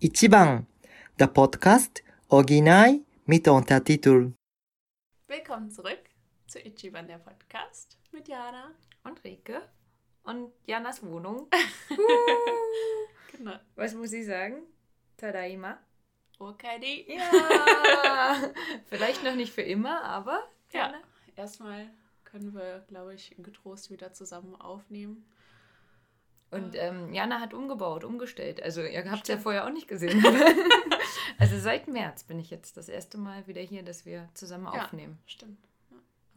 Ichiban, der Podcast Original mit Untertitel. Willkommen zurück zu Ichiban, der Podcast mit Jana. und Rike und Janas Wohnung. Genau. Was muss ich sagen? Tadaima. Okay, Ja. Vielleicht noch nicht für immer, aber Ja, gerne. erstmal können wir, glaube ich, getrost wieder zusammen aufnehmen. Und ähm, Jana hat umgebaut, umgestellt. Also ihr habt es ja vorher auch nicht gesehen. also seit März bin ich jetzt das erste Mal wieder hier, dass wir zusammen Ja. aufnehmen. Stimmt. Ja.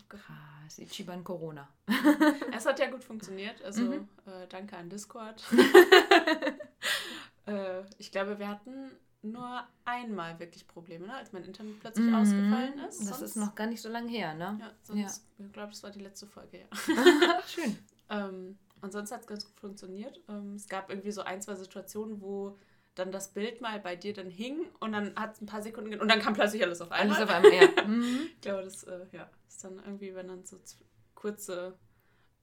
Krass, Ichiban Corona. es hat ja gut funktioniert, also Mhm. äh, danke an Discord. äh, ich glaube, wir hatten nur einmal wirklich Probleme, ne? als mein Internet plötzlich Mhm. ausgefallen ist. Das ist noch gar nicht so lange her, ne? Ja, sonst, ich glaube, das war die letzte Folge, ja. Ach, schön. Ähm, und sonst hat es ganz gut funktioniert. Ähm, es gab irgendwie so ein, zwei Situationen, wo dann das Bild mal bei dir dann hing und dann hat es ein paar Sekunden und dann kam plötzlich alles auf einmal. Alles auf einmal, ja. Mhm. Ich glaube, das äh, ja, ist dann irgendwie, wenn dann so kurze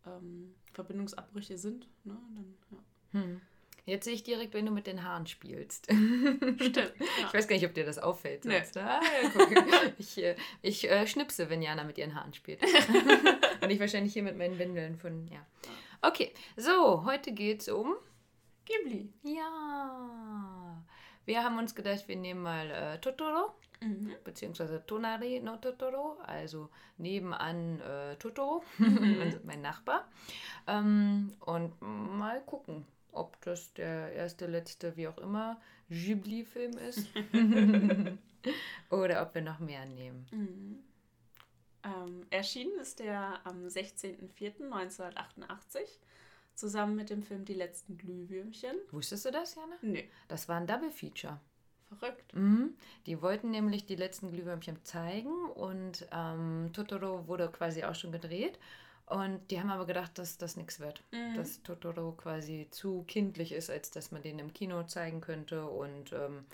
ähm, Verbindungsabbrüche sind. Ne? Dann, ja. Hm. Jetzt sehe ich direkt, wenn du mit den Haaren spielst. Stimmt. Ja. Ich weiß gar nicht, ob dir das auffällt. Nee. Sonst. Ah, ja. Ich, äh, ich äh, schnipse, wenn Jana mit ihren Haaren spielt. Und ich wahrscheinlich hier mit meinen Windeln von, ja. Okay, so, heute geht es um, Ghibli. ja, wir haben uns gedacht, wir nehmen mal äh, Totoro, Mhm. beziehungsweise Tonari no Totoro, also nebenan äh, Totoro, Mhm. mein- mein Nachbar. Ähm, und mal gucken, ob das der erste, letzte, wie auch immer, Ghibli-Film ist. Oder ob wir noch mehr nehmen. Mhm. Ähm, erschienen ist der am 16.04.1988 zusammen mit dem Film Die letzten Glühwürmchen. Wusstest du das, Jana? Nee, Das war ein Double-Feature. verrückt. Mhm. Die wollten nämlich die letzten Glühwürmchen zeigen und ähm, Totoro wurde quasi auch schon gedreht. Und die haben aber gedacht, dass das nichts wird. Mhm. Dass Totoro quasi zu kindlich ist, als dass man den im Kino zeigen könnte. Und ähm,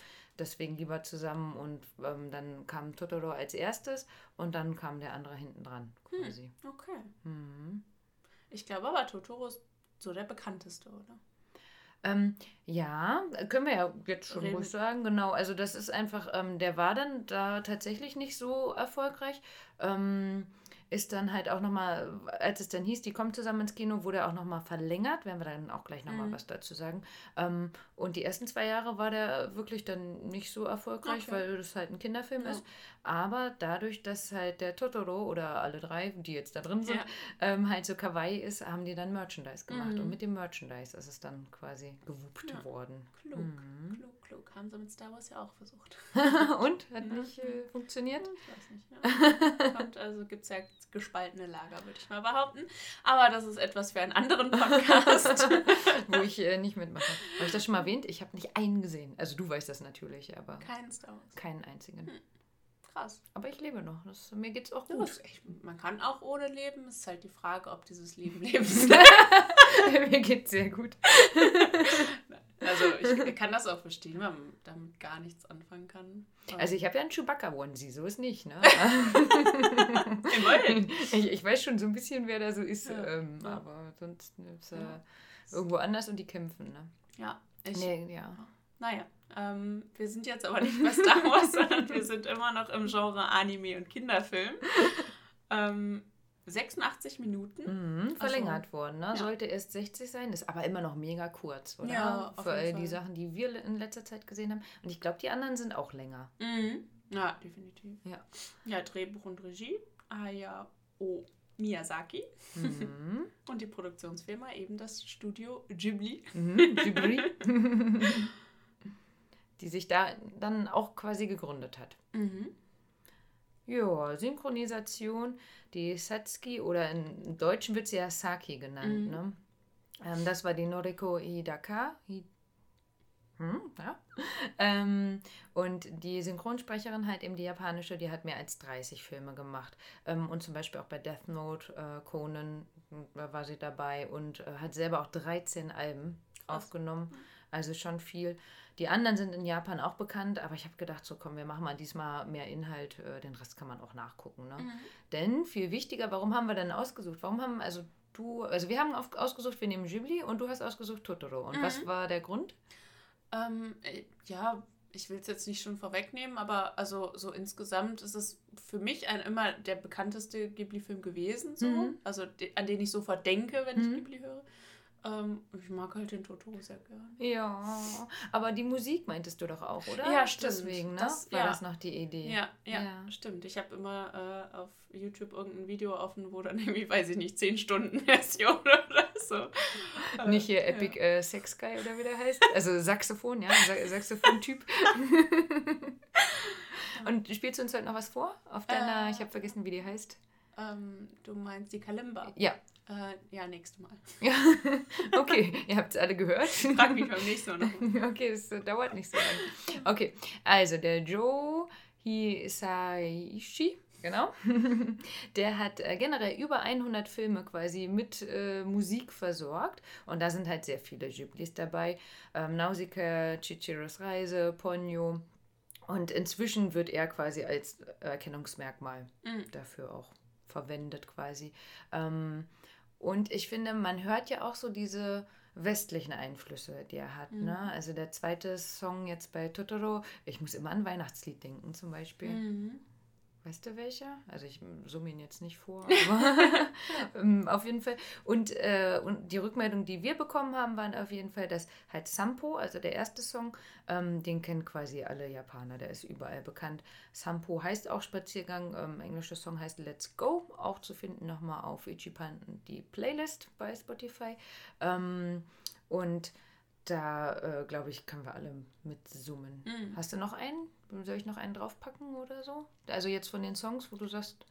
deswegen lieber zusammen. Und ähm, dann kam Totoro als erstes und dann kam der andere hinten dran quasi. Okay. Mhm. Ich glaube aber, Totoro ist so der bekannteste, oder? Ähm, ja, können wir ja jetzt schon Reden. ruhig sagen, genau. Also das ist einfach, ähm, der war dann da tatsächlich nicht so erfolgreich. Ähm, ist dann halt auch nochmal, als es dann hieß, die kommen zusammen ins Kino, wurde er auch nochmal verlängert, werden wir dann auch gleich nochmal Mhm. was dazu sagen. Ähm, und die ersten zwei Jahre war der wirklich dann nicht so erfolgreich, Okay. weil das halt ein Kinderfilm Ja. ist. Aber dadurch, dass halt der Totoro oder alle drei, die jetzt da drin sind, Ja. ähm, halt so kawaii ist, haben die dann Merchandise gemacht. Mhm. Und mit dem Merchandise ist es dann quasi gewuppt Ja. worden. Klug, Mhm. klug, klug. Haben sie mit Star Wars ja auch versucht. Und? Hat Ja. nicht äh, funktioniert? Ich weiß nicht. Ja. Kommt, also gibt es ja gespaltene Lager, würde ich mal behaupten. Aber das ist etwas für einen anderen Podcast. Wo ich äh, nicht mitmache. Habe ich das schon mal erwähnt? Ich habe nicht einen gesehen. Also du weißt das natürlich, aber Kein Star Wars. keinen einzigen. Krass. Aber ich lebe noch. Das, mir geht's auch Ja, gut. ist echt, man kann auch ohne leben. Es ist halt die Frage, ob dieses Leben lebens mir geht's sehr gut. Also ich kann das auch verstehen, wenn man damit gar nichts anfangen kann. Also ich habe ja einen Chewbacca-Onesie, so ist nicht, ne? Ich, ich weiß schon so ein bisschen, wer da so ist, Ja. ähm, Ja. aber sonst ist äh, Ja. irgendwo anders und die kämpfen, ne? Ja, ich, Nee, ja. naja. Ähm, wir sind jetzt aber nicht bei Star Wars, sondern wir sind immer noch im Genre Anime und Kinderfilm. Ähm, 86 Minuten. Mhm, verlängert worden, ne? Ja. Sollte erst 60 sein, ist aber immer noch mega kurz, oder? Ja, Für die Fall. Sachen, die wir in letzter Zeit gesehen haben. Und ich glaube, die anderen sind auch länger. Mhm. Ja, definitiv. Ja. Ja, Drehbuch und Regie. Hayao Miyazaki. Mhm. Und die Produktionsfirma eben das Studio Ghibli. Mhm. Ghibli. die sich da dann auch quasi gegründet hat. Mhm. Ja, Synchronisation, die Satsuki oder im Deutschen wird sie ja Saki genannt. Mhm. Ne? Ähm, das war die Noriko Hidaka. Hi hm, ja. ähm, und die Synchronsprecherin halt eben die japanische, die hat mehr als 30 Filme gemacht. Ähm, und zum Beispiel auch bei Death Note, äh, Conan äh, war sie dabei und äh, hat selber auch 13 Alben Krass. aufgenommen. Also schon viel. Die anderen sind in Japan auch bekannt, aber ich habe gedacht, so komm, wir machen mal diesmal mehr Inhalt, äh, den Rest kann man auch nachgucken. Ne? Mhm. Denn viel wichtiger, warum haben wir denn ausgesucht? Warum haben, also du, also wir haben auf, ausgesucht, wir nehmen Ghibli und du hast ausgesucht Totoro. Und Mhm. was war der Grund? Ähm, äh, ja, ich will es jetzt nicht schon vorwegnehmen, aber also so insgesamt ist es für mich ein immer der bekannteste Ghibli-Film gewesen, so. Mhm. Also de an den ich sofort denke, wenn Mhm. ich Ghibli höre. Ähm, ich mag halt den Totoro sehr gern. Ja, aber die Musik meintest du doch auch, oder? Ja, stimmt. Deswegen, ne? Das- War ja. das noch die Idee? Ja, ja, Ja. stimmt. Ich habe immer äh, auf YouTube irgendein Video offen, wo dann irgendwie, weiß ich nicht, 10 Stunden Version oder so. Äh, Nicht hier ja. Epic äh, Sex Guy oder wie der heißt. Also Saxophon, ja, Sa Saxophon-Typ. Und spielst du uns heute noch was vor? Auf deiner, Äh. ich habe vergessen, wie die heißt. Ähm, du meinst die Kalimba? Ja. Äh, ja, nächstes Mal. Ja, okay, ihr habt es alle gehört. Frag mich beim nächsten Mal noch. Okay, das äh, dauert nicht so lange. Okay, also der Joe Hisaishi, genau, der hat äh, generell über 100 Filme quasi mit äh, Musik versorgt und da sind halt sehr viele Ghiblis dabei. Ähm, Nausicaa, Chichiros Reise, Ponyo und inzwischen wird er quasi als Erkennungsmerkmal Mhm. dafür auch verwendet quasi. Ähm, und ich finde, man hört ja auch so diese westlichen Einflüsse, die er hat. Mhm. Ne? Also der zweite Song jetzt bei Totoro, ich muss immer an Weihnachtslied denken zum Beispiel. Mhm. Weißt du welcher? Also ich summe ihn jetzt nicht vor, aber ähm, auf jeden Fall. Und, äh, und die Rückmeldung, die wir bekommen haben, waren auf jeden Fall, dass halt Sampo, also der erste Song, ähm, den kennen quasi alle Japaner, der ist überall bekannt. Sampo heißt auch Spaziergang, ähm, englischer Song heißt Let's Go, auch zu finden nochmal auf Ichiban die Playlist bei Spotify. Ähm, und da, äh, glaube ich, können wir alle mitsummen. Mhm. Hast du noch einen? Soll ich noch einen draufpacken oder so? Also jetzt von den Songs, wo du sagst,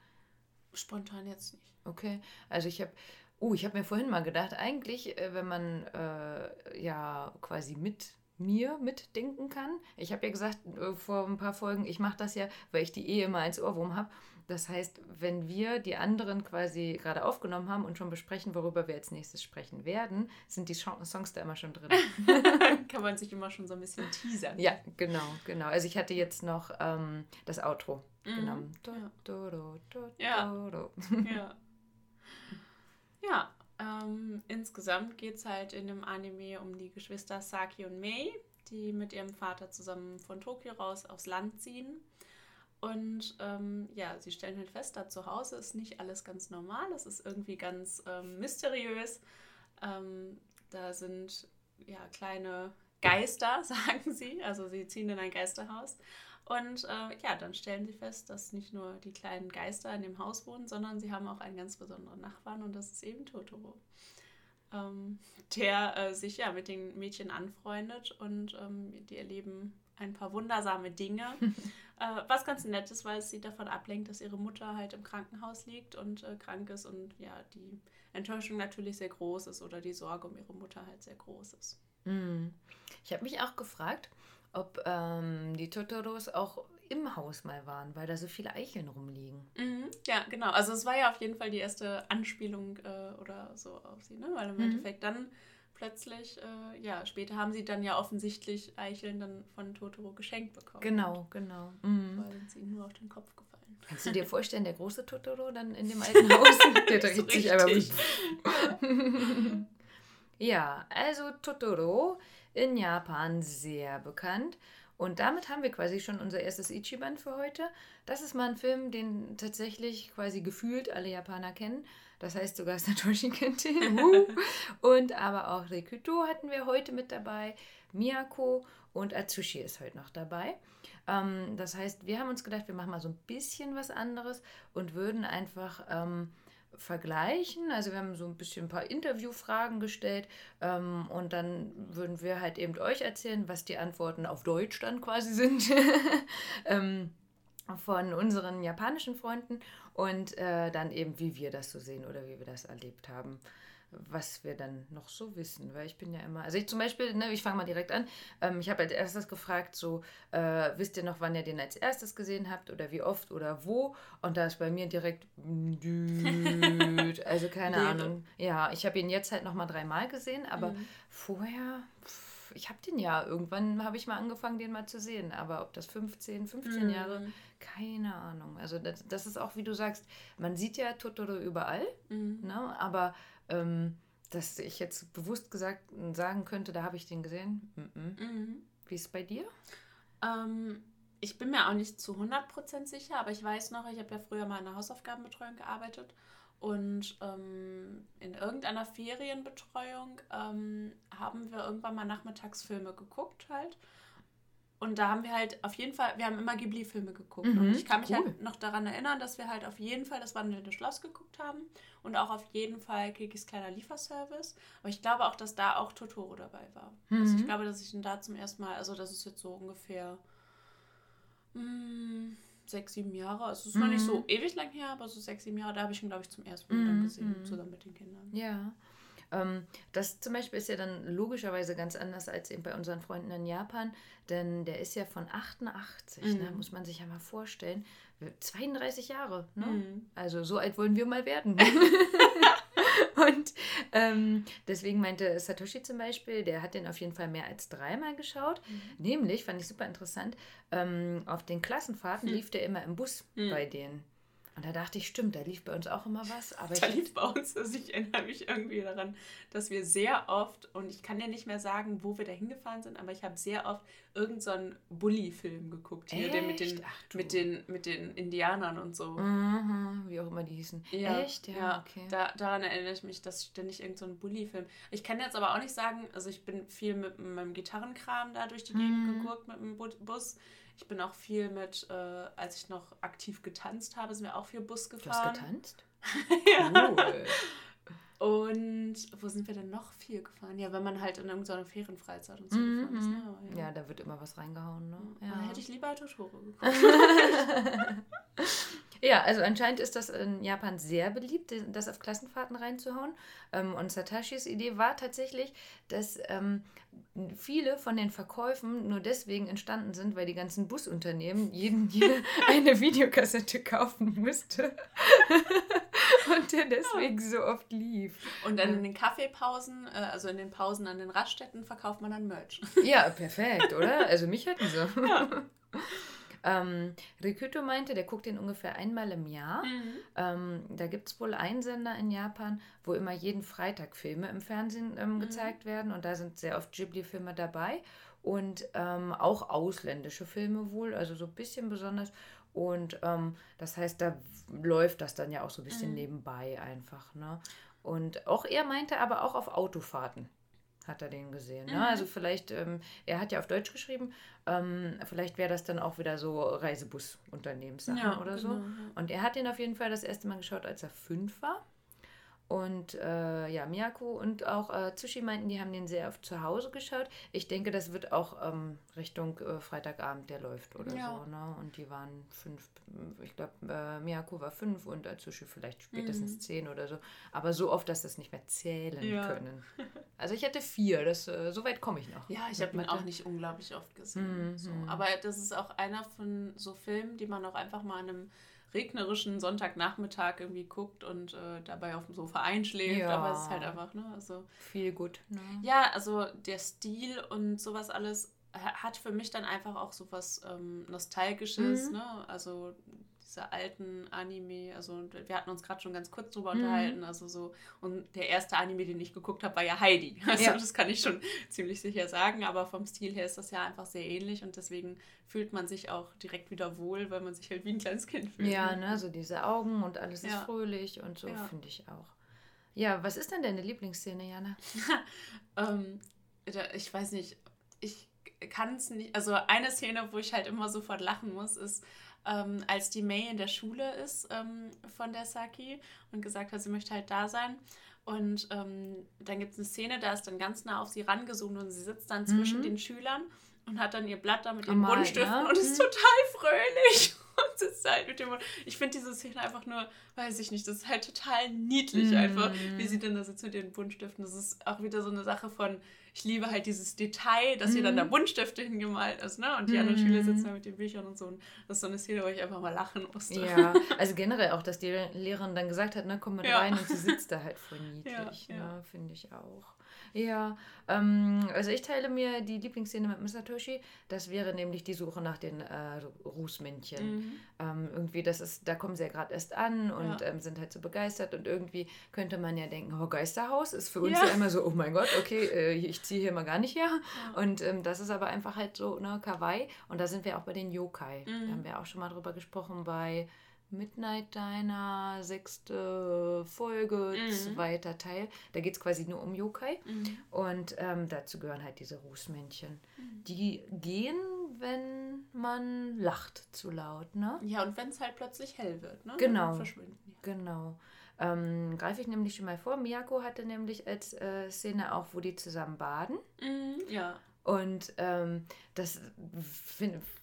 Spontan jetzt nicht. okay. Also ich habe, oh, ich habe mir vorhin mal gedacht, eigentlich, äh, wenn man äh, ja quasi mit mir mitdenken kann. Ich habe ja gesagt äh, vor ein paar Folgen, ich mache das ja, weil ich die eh immer als Ohrwurm habe. Das heißt, wenn wir die anderen quasi gerade aufgenommen haben und schon besprechen, worüber wir als nächstes sprechen werden, sind die Songs da immer schon drin. Kann man sich immer schon so ein bisschen teasern. Ja, genau, genau. Also ich hatte jetzt noch ähm, das Outro Mhm. genommen. Ja. Totoro, Ja. Totoro. Ja. Ja, ähm, insgesamt geht es halt in dem Anime um die Geschwister Saki und Mei, die mit ihrem Vater zusammen von Tokio raus aufs Land ziehen. Und ähm, ja, sie stellen halt fest, da zu Hause ist nicht alles ganz normal, es ist irgendwie ganz ähm, mysteriös. Ähm, da sind ja kleine Geister, sagen sie. Also sie ziehen in ein Geisterhaus. Und äh, ja, dann stellen sie fest, dass nicht nur die kleinen Geister in dem Haus wohnen, sondern sie haben auch einen ganz besonderen Nachbarn und das ist eben Totoro. Ähm, der äh, sich ja mit den Mädchen anfreundet und ähm, die erleben ein paar wundersame Dinge. äh, was ganz nett ist, weil es sie davon ablenkt, dass ihre Mutter halt im Krankenhaus liegt und äh, krank ist und ja, die Enttäuschung natürlich sehr groß ist oder die Sorge um ihre Mutter halt sehr groß ist. Hm. Ich habe mich auch gefragt, ob ähm, die Totoros auch im Haus mal waren, weil da so viele Eicheln rumliegen. Mhm, ja, genau. Also es war ja auf jeden Fall die erste Anspielung äh, oder so auf sie, ne? Weil im Mhm. Endeffekt dann plötzlich, äh, ja, später haben sie dann ja offensichtlich Eicheln dann von Totoro geschenkt bekommen. Genau, genau. Mhm. Weil sie ihnen nur auf den Kopf gefallen. Kannst du dir vorstellen, der große Totoro dann in dem alten Haus? Der dreht sich aber richtig. Ja, also Totoro in Japan sehr bekannt. Und damit haben wir quasi schon unser erstes Ichiban für heute. Das ist mal ein Film, den tatsächlich quasi gefühlt alle Japaner kennen. Das heißt sogar Satoshi kennt ihn. Und aber auch Rikuto hatten wir heute mit dabei. Miyako und Atsushi ist heute noch dabei. Ähm, das heißt, wir haben uns gedacht, wir machen mal so ein bisschen was anderes und würden einfach ähm, vergleichen. Also wir haben so ein bisschen ein paar Interviewfragen gestellt ähm, und dann würden wir halt eben euch erzählen, was die Antworten auf Deutsch dann quasi sind. ähm, von unseren japanischen Freunden und äh, dann eben, wie wir das so sehen oder wie wir das erlebt haben, was wir dann noch so wissen, weil ich bin ja immer, also ich zum Beispiel, ne, ich fange mal direkt an, ähm, ich habe als erstes gefragt, so, äh, wisst ihr noch, wann ihr den als erstes gesehen habt oder wie oft oder wo und da ist bei mir direkt, also keine. Ahnung, ja, ich habe ihn jetzt halt nochmal dreimal gesehen, aber Mhm. vorher, pff, ich habe den ja, irgendwann habe ich mal angefangen, den mal zu sehen, aber ob das 15, 15 Jahre, Mhm. keine Ahnung. Also das, das ist auch, wie du sagst, man sieht ja Totoro überall, Mhm. ne? aber ähm, dass ich jetzt bewusst gesagt sagen könnte, da habe ich den gesehen, mm -mm. Mhm. Wie ist es bei dir? Ähm, ich bin mir auch nicht zu 100% sicher, aber ich weiß noch, ich habe ja früher mal in der Hausaufgabenbetreuung gearbeitet und ähm, in irgendeiner Ferienbetreuung ähm, haben wir irgendwann mal Nachmittagsfilme geguckt halt. Und da haben wir halt auf jeden Fall, wir haben immer Ghibli-Filme geguckt. Mhm, und ich kann mich cool. halt noch daran erinnern, dass wir halt auf jeden Fall das Wandelnde Schloss geguckt haben. Und auch auf jeden Fall Kikis kleiner Lieferservice. Aber ich glaube auch, dass da auch Totoro dabei war. Also ich Mhm. glaube, dass ich ihn da zum ersten Mal, also das ist jetzt so ungefähr mh, sechs, sieben Jahre. Also es ist noch nicht so Mhm. ewig lang her, aber so sechs, sieben Jahre, da habe ich ihn, glaube ich, zum ersten Mal dann Mhm, gesehen, mhm. zusammen mit den Kindern. Ja. Ähm, das zum Beispiel ist ja dann logischerweise ganz anders als eben bei unseren freunden in Japan, denn der ist ja von 88, ne? Mhm. muss man sich ja mal vorstellen. 32 Jahre, ne? Mhm. Also so alt wollen wir mal werden. Und ähm, deswegen meinte Satoshi zum Beispiel, der hat den auf jeden Fall mehr als dreimal geschaut. Mhm. Nämlich, fand ich super interessant, ähm, auf den Klassenfahrten Hm. lief der immer im Bus Hm. bei denen. Und da dachte ich, stimmt, da lief bei uns auch immer was. Aber Da ich, lief bei uns, also ich erinnere mich irgendwie daran, dass wir sehr oft, und ich kann dir nicht mehr sagen, wo wir da hingefahren sind, aber ich habe sehr oft irgendeinen so Bully-Film geguckt. Hier, der mit den? Ach, mit, den, mit den Indianern und so. Mhm, wie auch immer die hießen. Ja, Echt? Ja, okay. Da, daran erinnere ich mich, dass ständig irgendein so Bully-Film. Ich kann jetzt aber auch nicht sagen, also ich bin viel mit meinem Gitarrenkram da durch die Gegend Mhm. geguckt mit dem Bu- Bus. Ich bin auch viel mit, äh, als ich noch aktiv getanzt habe, sind wir auch viel Bus du hast gefahren. getanzt? ja. Cool. Und wo sind wir denn noch viel gefahren? Ja, wenn man halt in irgendeiner Ferienfreizeit und so Mhm, gefahren ist. mhm. Ne? Aber Ja, da wird immer was reingehauen, ne? Da Ja. hätte ich lieber Totoro geguckt. Ja, also anscheinend ist das in Japan sehr beliebt, das auf Klassenfahrten reinzuhauen. Ähm, Und Satashis Idee war tatsächlich, dass ähm, viele von den Verkäufen nur deswegen entstanden sind, weil die ganzen Busunternehmen jeden hier eine Videokassette kaufen musste. Und der deswegen so oft lief. Und dann in den Kaffeepausen, äh, also in den Pausen an den Raststätten, verkauft man dann Merch. Ja, perfekt, oder? Also mich hätten sie. Ähm, Rikuto meinte, der guckt den ungefähr einmal im Jahr. Ähm, da gibt es wohl einen Sender in Japan, wo immer jeden Freitag Filme im Fernsehen ähm, Mhm. gezeigt werden. Und da sind sehr oft Ghibli-Filme dabei. Und ähm, auch ausländische Filme wohl, also so ein bisschen besonders. Und ähm, das heißt, da läuft das dann ja auch so ein bisschen Mhm. nebenbei einfach. Ne? Und auch er meinte aber auch auf Autofahrten hat er den gesehen. Ne? Mhm. Also vielleicht, ähm, er hat ja auf Deutsch geschrieben, ähm, vielleicht wäre das dann auch wieder so Reisebusunternehmenssachen oder so. genau, ja. Und er hat den auf jeden Fall das erste Mal geschaut, als er fünf war. Und äh, ja, Miyako und auch äh, Tsushi meinten, die haben den sehr oft zu Hause geschaut. Ich denke, das wird auch ähm, Richtung äh, Freitagabend, der läuft oder Ja. so. Ne? Und die waren fünf, ich glaube, äh, Miyako war fünf und äh, Tsushi vielleicht spätestens Mhm. zehn oder so. Aber so oft, dass das nicht mehr zählen Ja. können. Also ich hätte vier, das, äh, so weit komme ich noch. Ja, ich habe ihn auch nicht unglaublich oft gesehen. Mhm. So. Aber das ist auch einer von so Filmen, die man auch einfach mal an einem regnerischen Sonntagnachmittag irgendwie guckt und äh, dabei auf dem Sofa einschläft. Ja. Aber es ist halt einfach, ne? Also, Viel gut. Ne? ja, also der Stil und sowas alles ha- hat für mich dann einfach auch so was ähm, Nostalgisches, Mhm. ne? Also diese alten Anime, also wir hatten uns gerade schon ganz kurz drüber Mhm. unterhalten, also so, und der erste Anime, den ich geguckt habe, war ja Heidi. Also Ja. das kann ich schon ziemlich sicher sagen, aber vom Stil her ist das ja einfach sehr ähnlich und deswegen fühlt man sich auch direkt wieder wohl, weil man sich halt wie ein kleines Kind fühlt. Ja, ne, so diese Augen und alles ist Ja. fröhlich und so Ja. finde ich auch. Ja, was ist denn deine Lieblingsszene, Jana? Ähm, ich weiß nicht, ich kann es nicht. Also eine Szene, wo ich halt immer sofort lachen muss, ist, ähm, als die May in der Schule ist ähm, von der Saki und gesagt hat, sie möchte halt da sein. Und ähm, dann gibt es eine Szene, da ist dann ganz nah auf sie rangezoomt und sie sitzt dann zwischen Mhm. den Schülern und hat dann ihr Blatt da mit den Am Malen, Buntstiften ne? und ist Mhm. total fröhlich und sitzt halt mit dem Mund. Ich finde diese Szene einfach nur, weiß ich nicht, das ist halt total niedlich Mhm. einfach, wie sie dann da sitzt mit den Buntstiften. Das ist auch wieder so eine Sache von, ich liebe halt dieses Detail, dass ihr dann da Mhm. Buntstifte hingemalt ist, ne? Und die anderen Schüler Mhm. sitzen da mit den Büchern und so. Und das ist so eine Szene, wo ich einfach mal lachen musste. Ja, also generell auch, dass die Lehrerin dann gesagt hat, ne, komm mit Ja. rein und sie sitzt da halt voll niedlich, Ja, ja. ne, finde ich auch. Ja, ähm, also ich teile mir die Lieblingsszene mit Misatoshi. Das wäre nämlich die Suche nach den äh, Rußmännchen. Mhm. Ähm, irgendwie, das ist, da kommen sie ja gerade erst an und Ja. ähm, sind halt so begeistert und irgendwie könnte man ja denken, oh, Geisterhaus ist für uns Ja. ja immer so, oh mein Gott, okay, äh, ich ich ziehe hier mal gar nicht her. Ja. Und ähm, das ist aber einfach halt so, ne, Kawaii. Und da sind wir auch bei den Yokai. Mhm. Da haben wir auch schon mal drüber gesprochen bei Midnight Diner, sechste Folge, mhm. zweiter Teil. Da geht es quasi nur um Yokai. Mhm. Und ähm, dazu gehören halt diese Rußmännchen. Mhm. Die gehen, wenn man lacht zu laut, ne? Ja, und wenn es halt plötzlich hell wird, ne? Genau. verschwinden. Genau. Ähm, Greife ich nämlich schon mal vor. Miyako hatte nämlich als äh, Szene auch, wo die zusammen baden. Mhm, ja. Und ähm, das,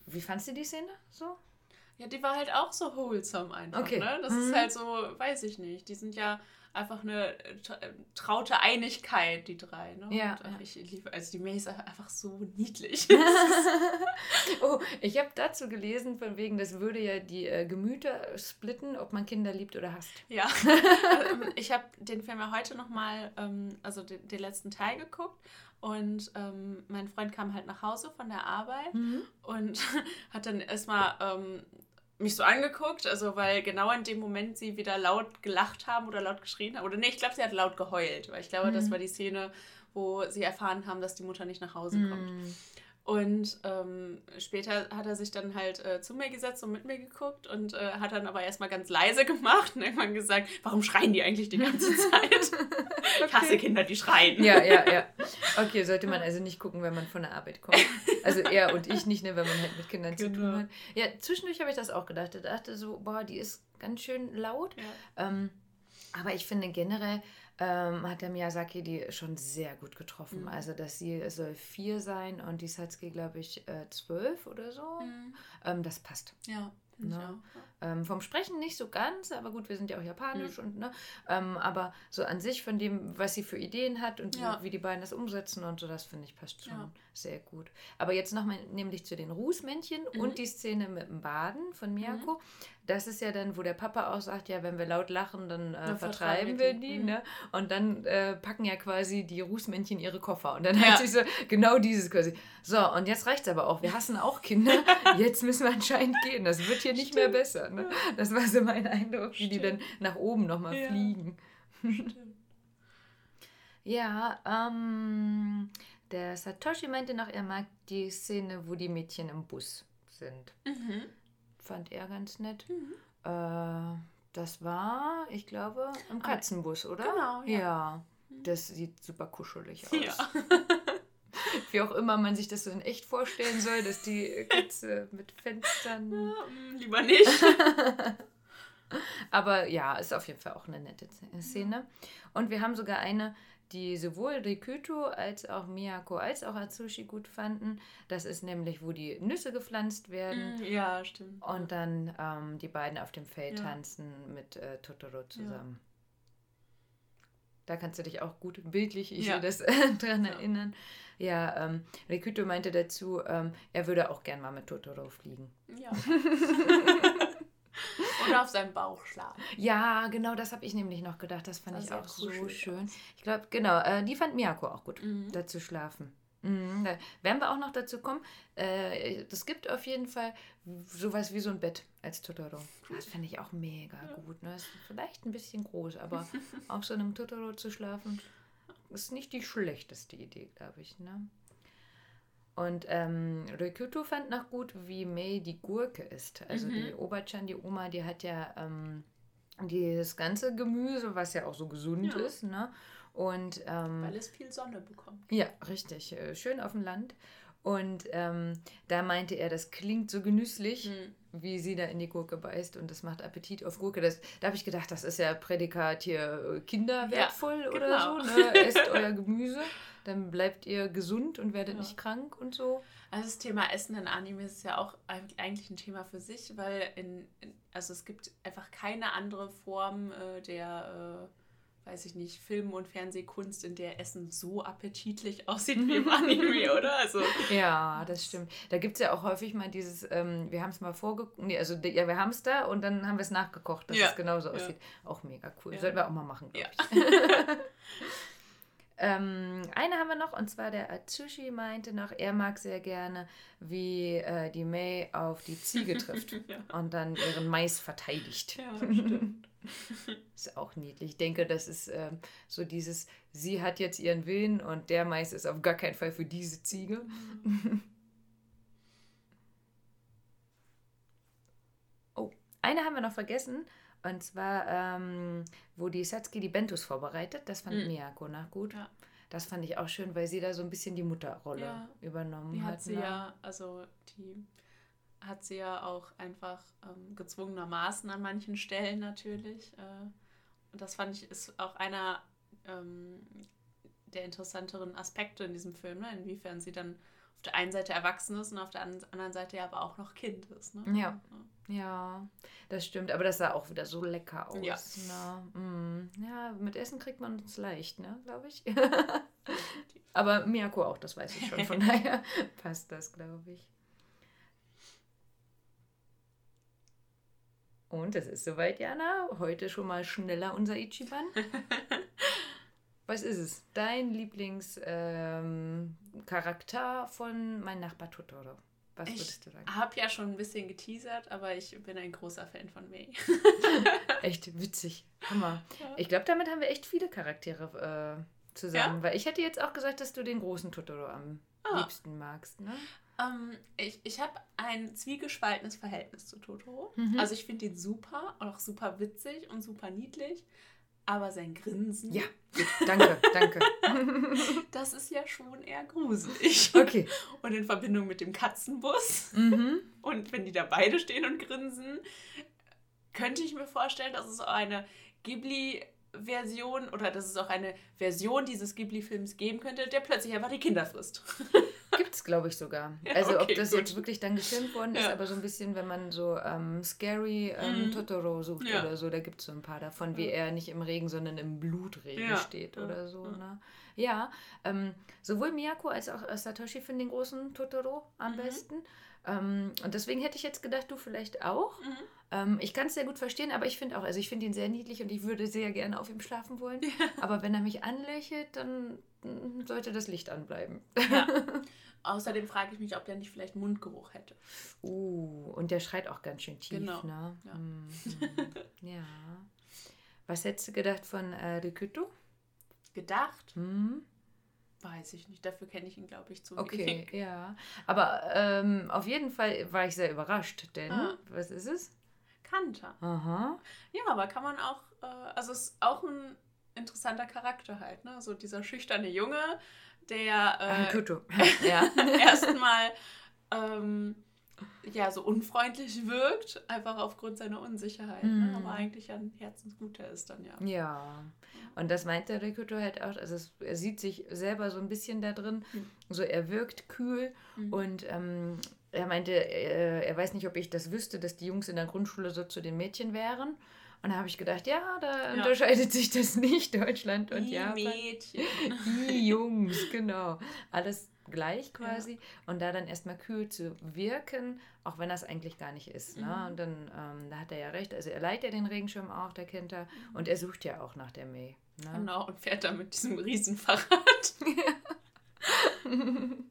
wie fandst du die Szene so? Ja, die war halt auch so wholesome einfach. Okay. Ne? Das mhm. ist halt so, weiß ich nicht. Die sind ja einfach eine traute Einigkeit, die drei. Ne? Ja, und, ja. Ich liebe, also die May ist einfach so niedlich. oh, ich habe dazu gelesen, von wegen, das würde ja die äh, Gemüter splitten, ob man Kinder liebt oder hasst. Ja, also, ich habe den Film ja heute nochmal, ähm, also den, den letzten Teil geguckt und ähm, mein Freund kam halt nach Hause von der Arbeit mhm. und hat dann erstmal ähm, mich so angeguckt, also weil genau in dem Moment sie wieder laut gelacht haben oder laut geschrien haben. Oder nee, ich glaube, sie hat laut geheult, weil ich glaube, mhm. das war die Szene, wo sie erfahren haben, dass die Mutter nicht nach Hause kommt. Mhm. Und ähm, später hat er sich dann halt äh, zu mir gesetzt und mit mir geguckt und äh, hat dann aber erstmal ganz leise gemacht und irgendwann gesagt, warum schreien die eigentlich die ganze Zeit? okay. Ich hasse Kinder, die schreien. Ja, ja, ja. Okay, sollte man also nicht gucken, wenn man von der Arbeit kommt. Also er und ich nicht, ne, wenn man halt mit Kindern genau. zu tun genau. hat. Ja, zwischendurch habe ich das auch gedacht. Ich dachte so, boah, die ist ganz schön laut. Ja. Ähm, aber ich finde generell, ähm, hat der Miyazaki die schon sehr gut getroffen. Mhm. Also das Ziel soll vier sein und die Satsuki, glaube ich, äh, zwölf oder so. Mhm. Ähm, das passt. Ja. Ne? Ähm, vom Sprechen nicht so ganz, aber gut, wir sind ja auch japanisch mhm. und ne, ähm, aber so an sich von dem, was sie für Ideen hat und ja. wie, wie, die beiden das umsetzen und so, das finde ich passt schon ja. sehr gut. Aber jetzt nochmal nämlich zu den Rußmännchen mhm. und die Szene mit dem Baden von Miyako. Mhm. Das ist ja dann, wo der Papa auch sagt, ja, wenn wir laut lachen, dann äh, vertreiben wir die. Mhm. Ne? Und dann äh, packen ja quasi die Rußmännchen ihre Koffer. Und dann ja. hat sie so, genau dieses quasi. So, und jetzt reicht es aber auch. Wir hassen auch Kinder. Jetzt müssen wir anscheinend gehen. Das wird hier nicht Stimmt. mehr besser. Ne? Das war so mein Eindruck, wie Stimmt. die dann nach oben nochmal ja. fliegen. Stimmt. ja, ähm, der Satoshi meinte noch, er mag die Szene, wo die Mädchen im Bus sind. Mhm fand er ganz nett. Mhm. Äh, das war, ich glaube, im ah, Katzenbus, oder? Genau, ja. ja. Mhm. Das sieht super kuschelig aus. Ja. Wie auch immer man sich das so in echt vorstellen soll, dass die Katze mit Fenstern. Mm, lieber nicht. Aber ja, ist auf jeden Fall auch eine nette Szene. Und wir haben sogar eine, die sowohl Rikuto als auch Miyako als auch Atsushi gut fanden. Das ist nämlich, wo die Nüsse gepflanzt werden. Mm, ja, stimmt. Und dann ähm, die beiden auf dem Feld ja. tanzen mit äh, Totoro zusammen. Ja. Da kannst du dich auch gut bildlich, ich ja. das dran erinnern. Ja, ähm, Rikuto meinte dazu, ähm, er würde auch gern mal mit Totoro fliegen. Ja. Oder auf seinem Bauch schlafen. Ja, genau, das habe ich nämlich noch gedacht. Das fand das ich auch so schön. Aus. Ich glaube, genau, äh, die fand Miyako auch gut, mhm. da zu schlafen. Mhm, da werden wir auch noch dazu kommen. Äh, das gibt auf jeden Fall sowas wie so ein Bett als Totoro. Das fände ich auch mega ja. gut. Ne? Ist vielleicht ein bisschen groß, aber auf so einem Totoro zu schlafen ist nicht die schlechteste Idee, glaube ich. Ne? Und ähm, Rikuto fand noch gut, wie May die Gurke ist. Also mhm. die Oberchan, die Oma, die hat ja ähm, dieses ganze Gemüse, was ja auch so gesund ja. ist. Ne? Und, ähm, Weil es viel Sonne bekommt. Ja, richtig. Äh, schön auf dem Land. Und ähm, da meinte er, das klingt so genüsslich, mhm. wie sie da in die Gurke beißt und das macht Appetit auf Gurke. Das, da habe ich gedacht, das ist ja Prädikat hier äh, kinderwertvoll ja, oder genau. so. Ne? Esst euer Gemüse dann bleibt ihr gesund und werdet ja. nicht krank und so. Also das Thema Essen in Anime ist ja auch eigentlich ein Thema für sich, weil in, in also es gibt einfach keine andere Form äh, der, äh, weiß ich nicht, Film- und Fernsehkunst, in der Essen so appetitlich aussieht wie im Anime, oder? Also, ja, das stimmt. Da gibt es ja auch häufig mal dieses, ähm, wir haben es mal vorgekocht, nee, also ja, wir haben es da und dann haben wir es nachgekocht, dass ja. es genauso aussieht. Ja. Auch mega cool. Ja. Sollten wir auch mal machen, glaube ich. Ähm, eine haben wir noch, und zwar der Atsushi meinte noch, er mag sehr gerne, wie äh, die May auf die Ziege trifft und dann ihren Mais verteidigt. Ja, stimmt. Ist auch niedlich. Ich denke, das ist ähm, so dieses, sie hat jetzt ihren Willen und der Mais ist auf gar keinen Fall für diese Ziege. oh, eine haben wir noch vergessen. Und zwar, ähm, wo die Satsuki die Bentos vorbereitet. Das fand Mhm. Miyako nach gut. Ja. Das fand ich auch schön, weil sie da so ein bisschen die Mutterrolle Ja. übernommen Die hat. hat sie ne? ja, also die hat sie ja auch einfach ähm, gezwungenermaßen an manchen Stellen natürlich. Äh, und das fand ich ist auch einer ähm, der interessanteren Aspekte in diesem Film, ne? inwiefern sie dann auf der einen Seite erwachsen ist und auf der an- anderen Seite ja aber auch noch Kind ist. Ne? Ja. Ja, das stimmt. Aber das sah auch wieder so lecker aus. Ja. Ne? Mm. Ja, mit Essen kriegt man es leicht, ne, glaube ich. Aber Miyako auch, das weiß ich schon. Von daher passt das, glaube ich. Und es ist soweit, Jana. Heute schon mal schneller unser Ichiban. Was ist es? Dein Lieblingscharakter ähm, von Mein Nachbar Totoro. Was Ich würdest du sagen? habe ja schon ein bisschen geteasert, aber ich bin ein großer Fan von May. Echt witzig. Hammer. Ja. Ich glaube, damit haben wir echt viele Charaktere äh, zusammen. Ja? Weil ich hätte jetzt auch gesagt, dass du den großen Totoro am Ah. liebsten magst. Ne? Ähm, ich ich habe ein zwiegespaltenes Verhältnis zu Totoro. Mhm. Also ich finde ihn super und auch super witzig und super niedlich. Aber sein Grinsen, Ja, danke, danke. das ist ja schon eher gruselig. Okay. Und in Verbindung mit dem Katzenbus Mhm. und wenn die da beide stehen und grinsen, könnte ich mir vorstellen, dass es auch eine Ghibli-Version oder dass es auch eine Version dieses Ghibli-Films geben könnte, der plötzlich einfach die Kinder frisst. Gibt es, glaube ich, sogar. Also ob okay, das gut. jetzt wirklich dann gefilmt worden ist, Ja. aber so ein bisschen, wenn man so ähm, Scary ähm, Mhm. Totoro sucht Ja. oder so, da gibt es so ein paar davon, wie er nicht im Regen, sondern im Blutregen steht oder so. Ne? Ja, ähm, sowohl Miyako als auch äh, Satoshi finden den großen Totoro am Mhm. besten. Ähm, und deswegen hätte ich jetzt gedacht, du vielleicht auch. Mhm. Ähm, ich kann es sehr gut verstehen, aber ich finde auch, also ich finde ihn sehr niedlich und ich würde sehr gerne auf ihm schlafen wollen. Aber wenn er mich anlächelt, dann mm, sollte das Licht anbleiben. Ja. Außerdem frage ich mich, ob der nicht vielleicht Mundgeruch hätte. Uh, und der schreit auch ganz schön tief, Genau, ne? ja. Mhm. ja. Was hättest du gedacht von äh, Rikuto? Gedacht? Hm? Weiß ich nicht. Dafür kenne ich ihn, glaube ich, zu Okay, wenig. ja. Aber ähm, auf jeden Fall war ich sehr überrascht, denn, Ah. was ist es? Kanta. Aha. Ja, aber kann man auch, äh, also es ist auch ein interessanter Charakter halt, ne? So dieser schüchterne Junge, der äh, Rikuto. ja. erstmal ähm, ja so unfreundlich wirkt, einfach aufgrund seiner Unsicherheit, Mhm. ne? aber eigentlich ein Herzensguter ist dann ja. Ja, und das meint der Rikuto halt auch, also es, er sieht sich selber so ein bisschen da drin, Mhm. so er wirkt kühl Mhm. und ähm, er meinte, äh, er weiß nicht, ob ich das wüsste, dass die Jungs in der Grundschule so zu den Mädchen wären. Und da habe ich gedacht, ja, da Ja. unterscheidet sich das nicht, Deutschland und Die Japan. Mädchen. Die Jungs, genau. Alles gleich quasi. Und da dann erstmal kühl zu wirken, auch wenn das eigentlich gar nicht ist. Ne? Mhm. Und dann, ähm, da hat er ja recht. Also er leiht ja den Regenschirm auch, der kennt er. Und er sucht ja auch nach der May. Ne? Genau, und fährt dann mit diesem Riesenfahrrad.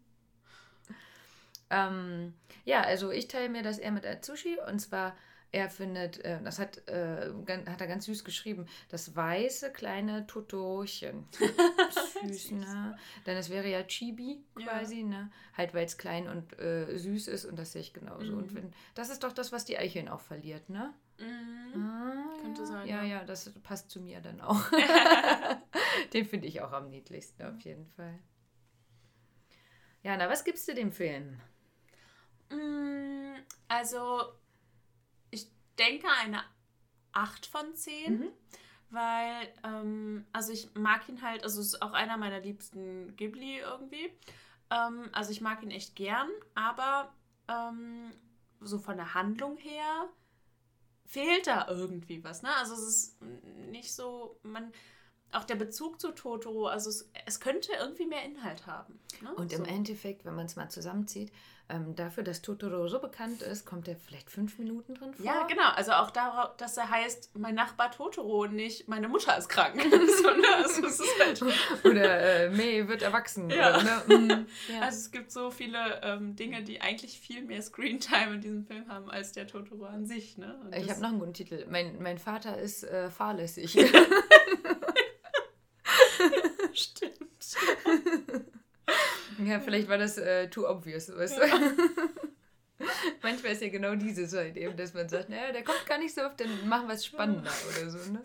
Ähm, ja, also ich teile mir das eher mit Atsushi und zwar er findet, äh, das hat, äh, hat er ganz süß geschrieben, das weiße kleine Totorochen. süß, ne? Denn es wäre ja Chibi Ja. quasi, ne? Halt, weil es klein und äh, süß ist und das sehe ich genauso. Und Mhm. wenn, das ist doch das, was die Eicheln auch verliert, ne? Mhm. Ah, Könnte ja. sein, Ja, ja. ja, das passt zu mir dann auch. Den finde ich auch am niedlichsten, auf jeden Fall. Ja, na, was gibst du dem Film? Mm, Also, denke eine 8 von 10, Mhm. weil, ähm, also ich mag ihn halt, also es ist auch einer meiner liebsten Ghibli irgendwie. Ähm, also ich mag ihn echt gern, aber ähm, so von der Handlung her fehlt da irgendwie was, ne? Also es ist nicht so, man, auch der Bezug zu Totoro, also es, es könnte irgendwie mehr Inhalt haben. Ne? Und im Endeffekt, wenn man es mal zusammenzieht, ähm, dafür, dass Totoro so bekannt ist, kommt er vielleicht fünf Minuten drin vor. Ja, genau. Also auch darauf, dass er heißt, mein Nachbar Totoro und nicht meine Mutter ist krank. so, ne? also es ist halt oder äh, May wird erwachsen. Ja. Oder, ne? mm, ja. Also es gibt so viele ähm, Dinge, die eigentlich viel mehr Screentime in diesem Film haben als der Totoro an sich. Ne? Und ich habe noch einen guten Titel. Mein, mein Vater ist äh, fahrlässig. Stimmt. Ja, vielleicht war das äh, too obvious, weißt du? Manchmal ist ja genau dieses halt eben, dass man sagt, naja, der kommt gar nicht so oft, dann machen wir es spannender oder so, ne?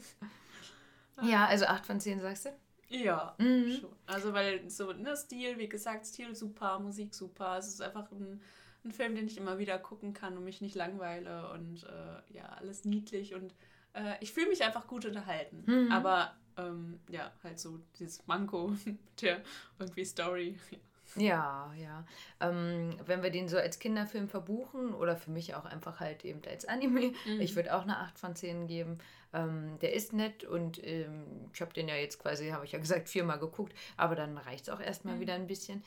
Ja, also 8 von 10 sagst du? Ja, Mhm. schon. Also weil so, ne, Stil, wie gesagt, Stil super, Musik super. Es ist einfach ein, ein Film, den ich immer wieder gucken kann und mich nicht langweile und äh, ja, alles niedlich und äh, ich fühle mich einfach gut unterhalten. Mhm. Aber ähm, ja, halt so dieses Manko der irgendwie Story. Ja, ja. Ähm, wenn wir den so als Kinderfilm verbuchen oder für mich auch einfach halt eben als Anime, ich würde auch eine 8 von 10 geben. Ähm, der ist nett und ähm, ich habe den ja jetzt quasi, habe ich ja gesagt, viermal geguckt, aber dann reicht es auch erstmal wieder ein bisschen.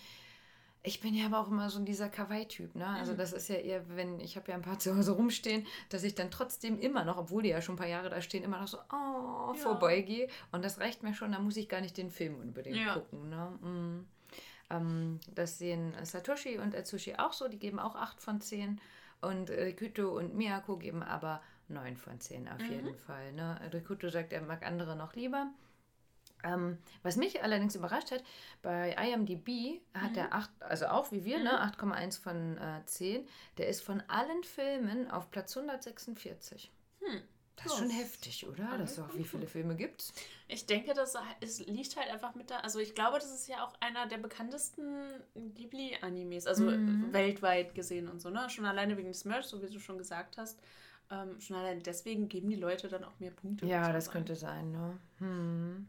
Ich bin ja aber auch immer so dieser Kawaii-Typ, ne? Also das ist ja eher, wenn, ich habe ja ein paar zu Hause rumstehen, dass ich dann trotzdem immer noch, obwohl die ja schon ein paar Jahre da stehen, immer noch so, oh, Ja. vorbeigehe. Und das reicht mir schon, da muss ich gar nicht den Film unbedingt Ja. gucken, ne? Mm. Ähm, das sehen Satoshi und Atsushi auch so, die geben auch 8 von 10. Und Rikuto und Miyako geben aber 9 von 10 auf jeden Fall. Ne? Rikuto sagt, er mag andere noch lieber. Ähm, was mich allerdings überrascht hat, bei IMDb hat er 8, also auch wie wir, ne, 8,1 von äh, 10. Der ist von allen Filmen auf Platz 146. Hm. Das ist schon heftig, oder? Das ist auch, wie viele Filme gibt's? Ich denke, das es liegt halt einfach mit da. Also ich glaube, das ist ja auch einer der bekanntesten Ghibli-Animes, also Mhm. weltweit gesehen und so, ne? Schon alleine wegen des Merch, so wie du schon gesagt hast. Ähm, schon allein deswegen geben die Leute dann auch mehr Punkte. Ja, das sagen. könnte sein, ne? Hm.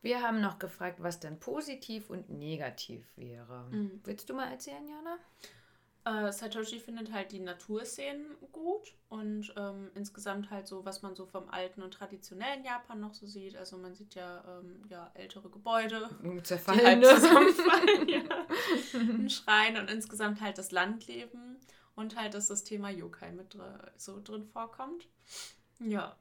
Wir haben noch gefragt, was denn positiv und negativ wäre. Mhm. Willst du mal erzählen, Jana? Äh, Satoshi findet halt die Naturszenen gut und ähm, insgesamt halt so, was man so vom alten und traditionellen Japan noch so sieht. Also man sieht ja, ähm, ja ältere Gebäude, die halb zusammenfallen. ja. Ein Schrein und insgesamt halt das Landleben und halt, dass das Thema Yokai mit dr so drin vorkommt. Ja.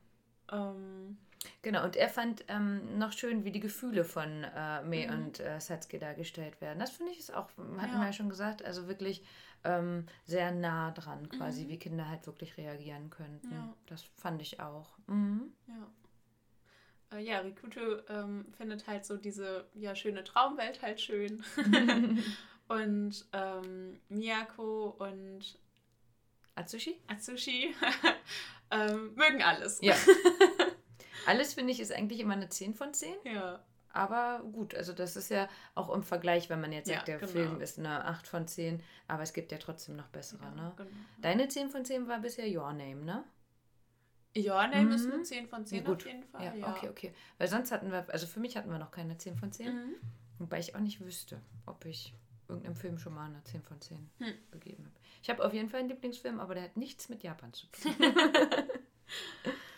Ähm, Genau, und er fand ähm, noch schön, wie die Gefühle von äh, Mei Mhm. und äh, Satsuki dargestellt werden. Das finde ich ist auch, hatten Ja. wir ja schon gesagt, also wirklich ähm, sehr nah dran, quasi, Mhm. wie Kinder halt wirklich reagieren könnten. Ja. Das fand ich auch. Mhm. ja. Äh, ja, Rikuto ähm, findet halt so diese ja, schöne Traumwelt halt schön. und ähm, Miyako und Atsushi? Atsushi ähm, mögen alles. Ja. Alles finde ich ist eigentlich immer eine 10 von 10. ja. Aber gut, also das ist ja auch im Vergleich, wenn man jetzt Ja, sagt, der genau. Film ist eine 8 von 10, aber es gibt ja trotzdem noch bessere, ne? Genau. Deine 10 von 10 war bisher Your Name, ne? Your Name ist Mhm. eine 10 von 10 Ja, gut. auf jeden Fall. Ja, Ja, okay, okay. Weil sonst hatten wir, also für mich hatten wir noch keine 10 von 10. Mhm. Wobei ich auch nicht wüsste, ob ich irgendeinem Film schon mal eine 10 von 10 Hm. gegeben habe. Ich habe auf jeden Fall einen Lieblingsfilm, aber der hat nichts mit Japan zu tun.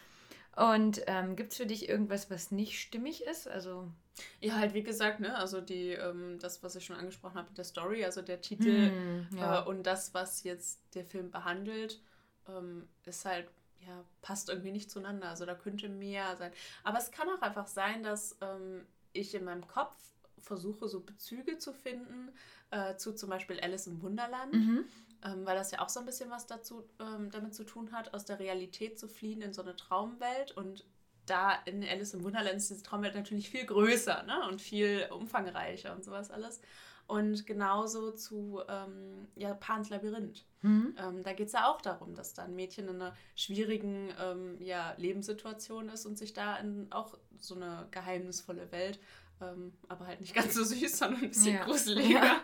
Und ähm, gibt es für dich irgendwas, was nicht stimmig ist? Also, Ja, halt wie gesagt, ne, also die, ähm, das, was ich schon angesprochen habe, mit der Story, also der Titel hm, ja. äh, und das, was jetzt der Film behandelt, ähm, ist halt, ja, passt irgendwie nicht zueinander. Also da könnte mehr sein. Aber es kann auch einfach sein, dass ähm, ich in meinem Kopf versuche, so Bezüge zu finden äh, zu zum Beispiel Alice im Wunderland. mhm. Ähm, weil das ja auch so ein bisschen was dazu ähm, damit zu tun hat, aus der Realität zu fliehen in so eine Traumwelt. Und da in Alice im Wunderland ist diese Traumwelt natürlich viel größer ne? und viel umfangreicher und sowas alles. Und genauso zu ähm, ja, Pans Labyrinth. Mhm. Ähm, da geht es ja auch darum, dass da ein Mädchen in einer schwierigen ähm, ja, Lebenssituation ist und sich da in auch so eine geheimnisvolle Welt, ähm, aber halt nicht ganz so süß, sondern ein bisschen Ja. gruseliger, Ja.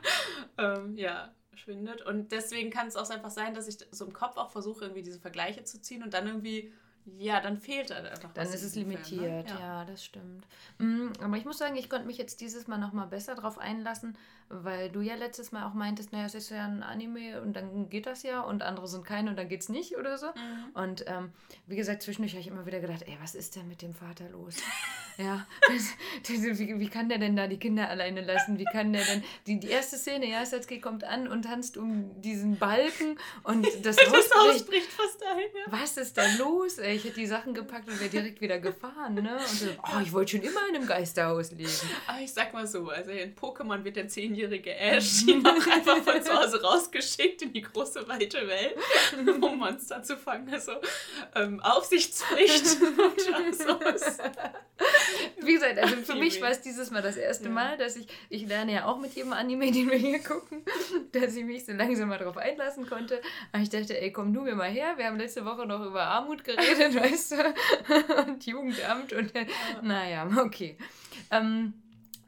ähm, ja, schwindet. Und deswegen kann es auch einfach sein, dass ich so im Kopf auch versuche, irgendwie diese Vergleiche zu ziehen und dann irgendwie ja, dann fehlt halt einfach Dann ist es limitiert, Film, ne? ja. das stimmt. Mm, Aber ich muss sagen, ich konnte mich jetzt dieses Mal nochmal besser drauf einlassen, weil du ja letztes Mal auch meintest, naja, es ist ja ein Anime und dann geht das ja und andere sind keine und dann geht's nicht oder so. Mhm. Und ähm, wie gesagt, zwischendurch habe ich immer wieder gedacht, ey, was ist denn mit dem Vater los? ja, wie, wie kann der denn da die Kinder alleine lassen? Wie kann der denn, die, die erste Szene, ja, Satsuki kommt an und tanzt um diesen Balken und das Das Haus Haus bricht bricht fast ein, ja. was ist da los? Ey, ich hätte die Sachen gepackt und wäre direkt wieder gefahren, ne? Und so, oh, ich wollte schon immer in einem Geisterhaus leben. Aber ich sag mal so, also in Pokémon wird der zehnjährige Ash noch einfach von zu Hause rausgeschickt in die große weite Welt, um Monster zu fangen. Also ähm, Aufsichtspflicht und sowas. Wie gesagt, also für mich war es dieses Mal das erste Ja. Mal, dass ich, ich lerne ja auch mit jedem Anime, den wir hier gucken, dass ich mich so langsam mal drauf einlassen konnte. Aber ich dachte, ey, komm du mir mal her. Wir haben letzte Woche noch über Armut geredet, weißt du? Und Jugendamt und äh, naja, okay. Ähm,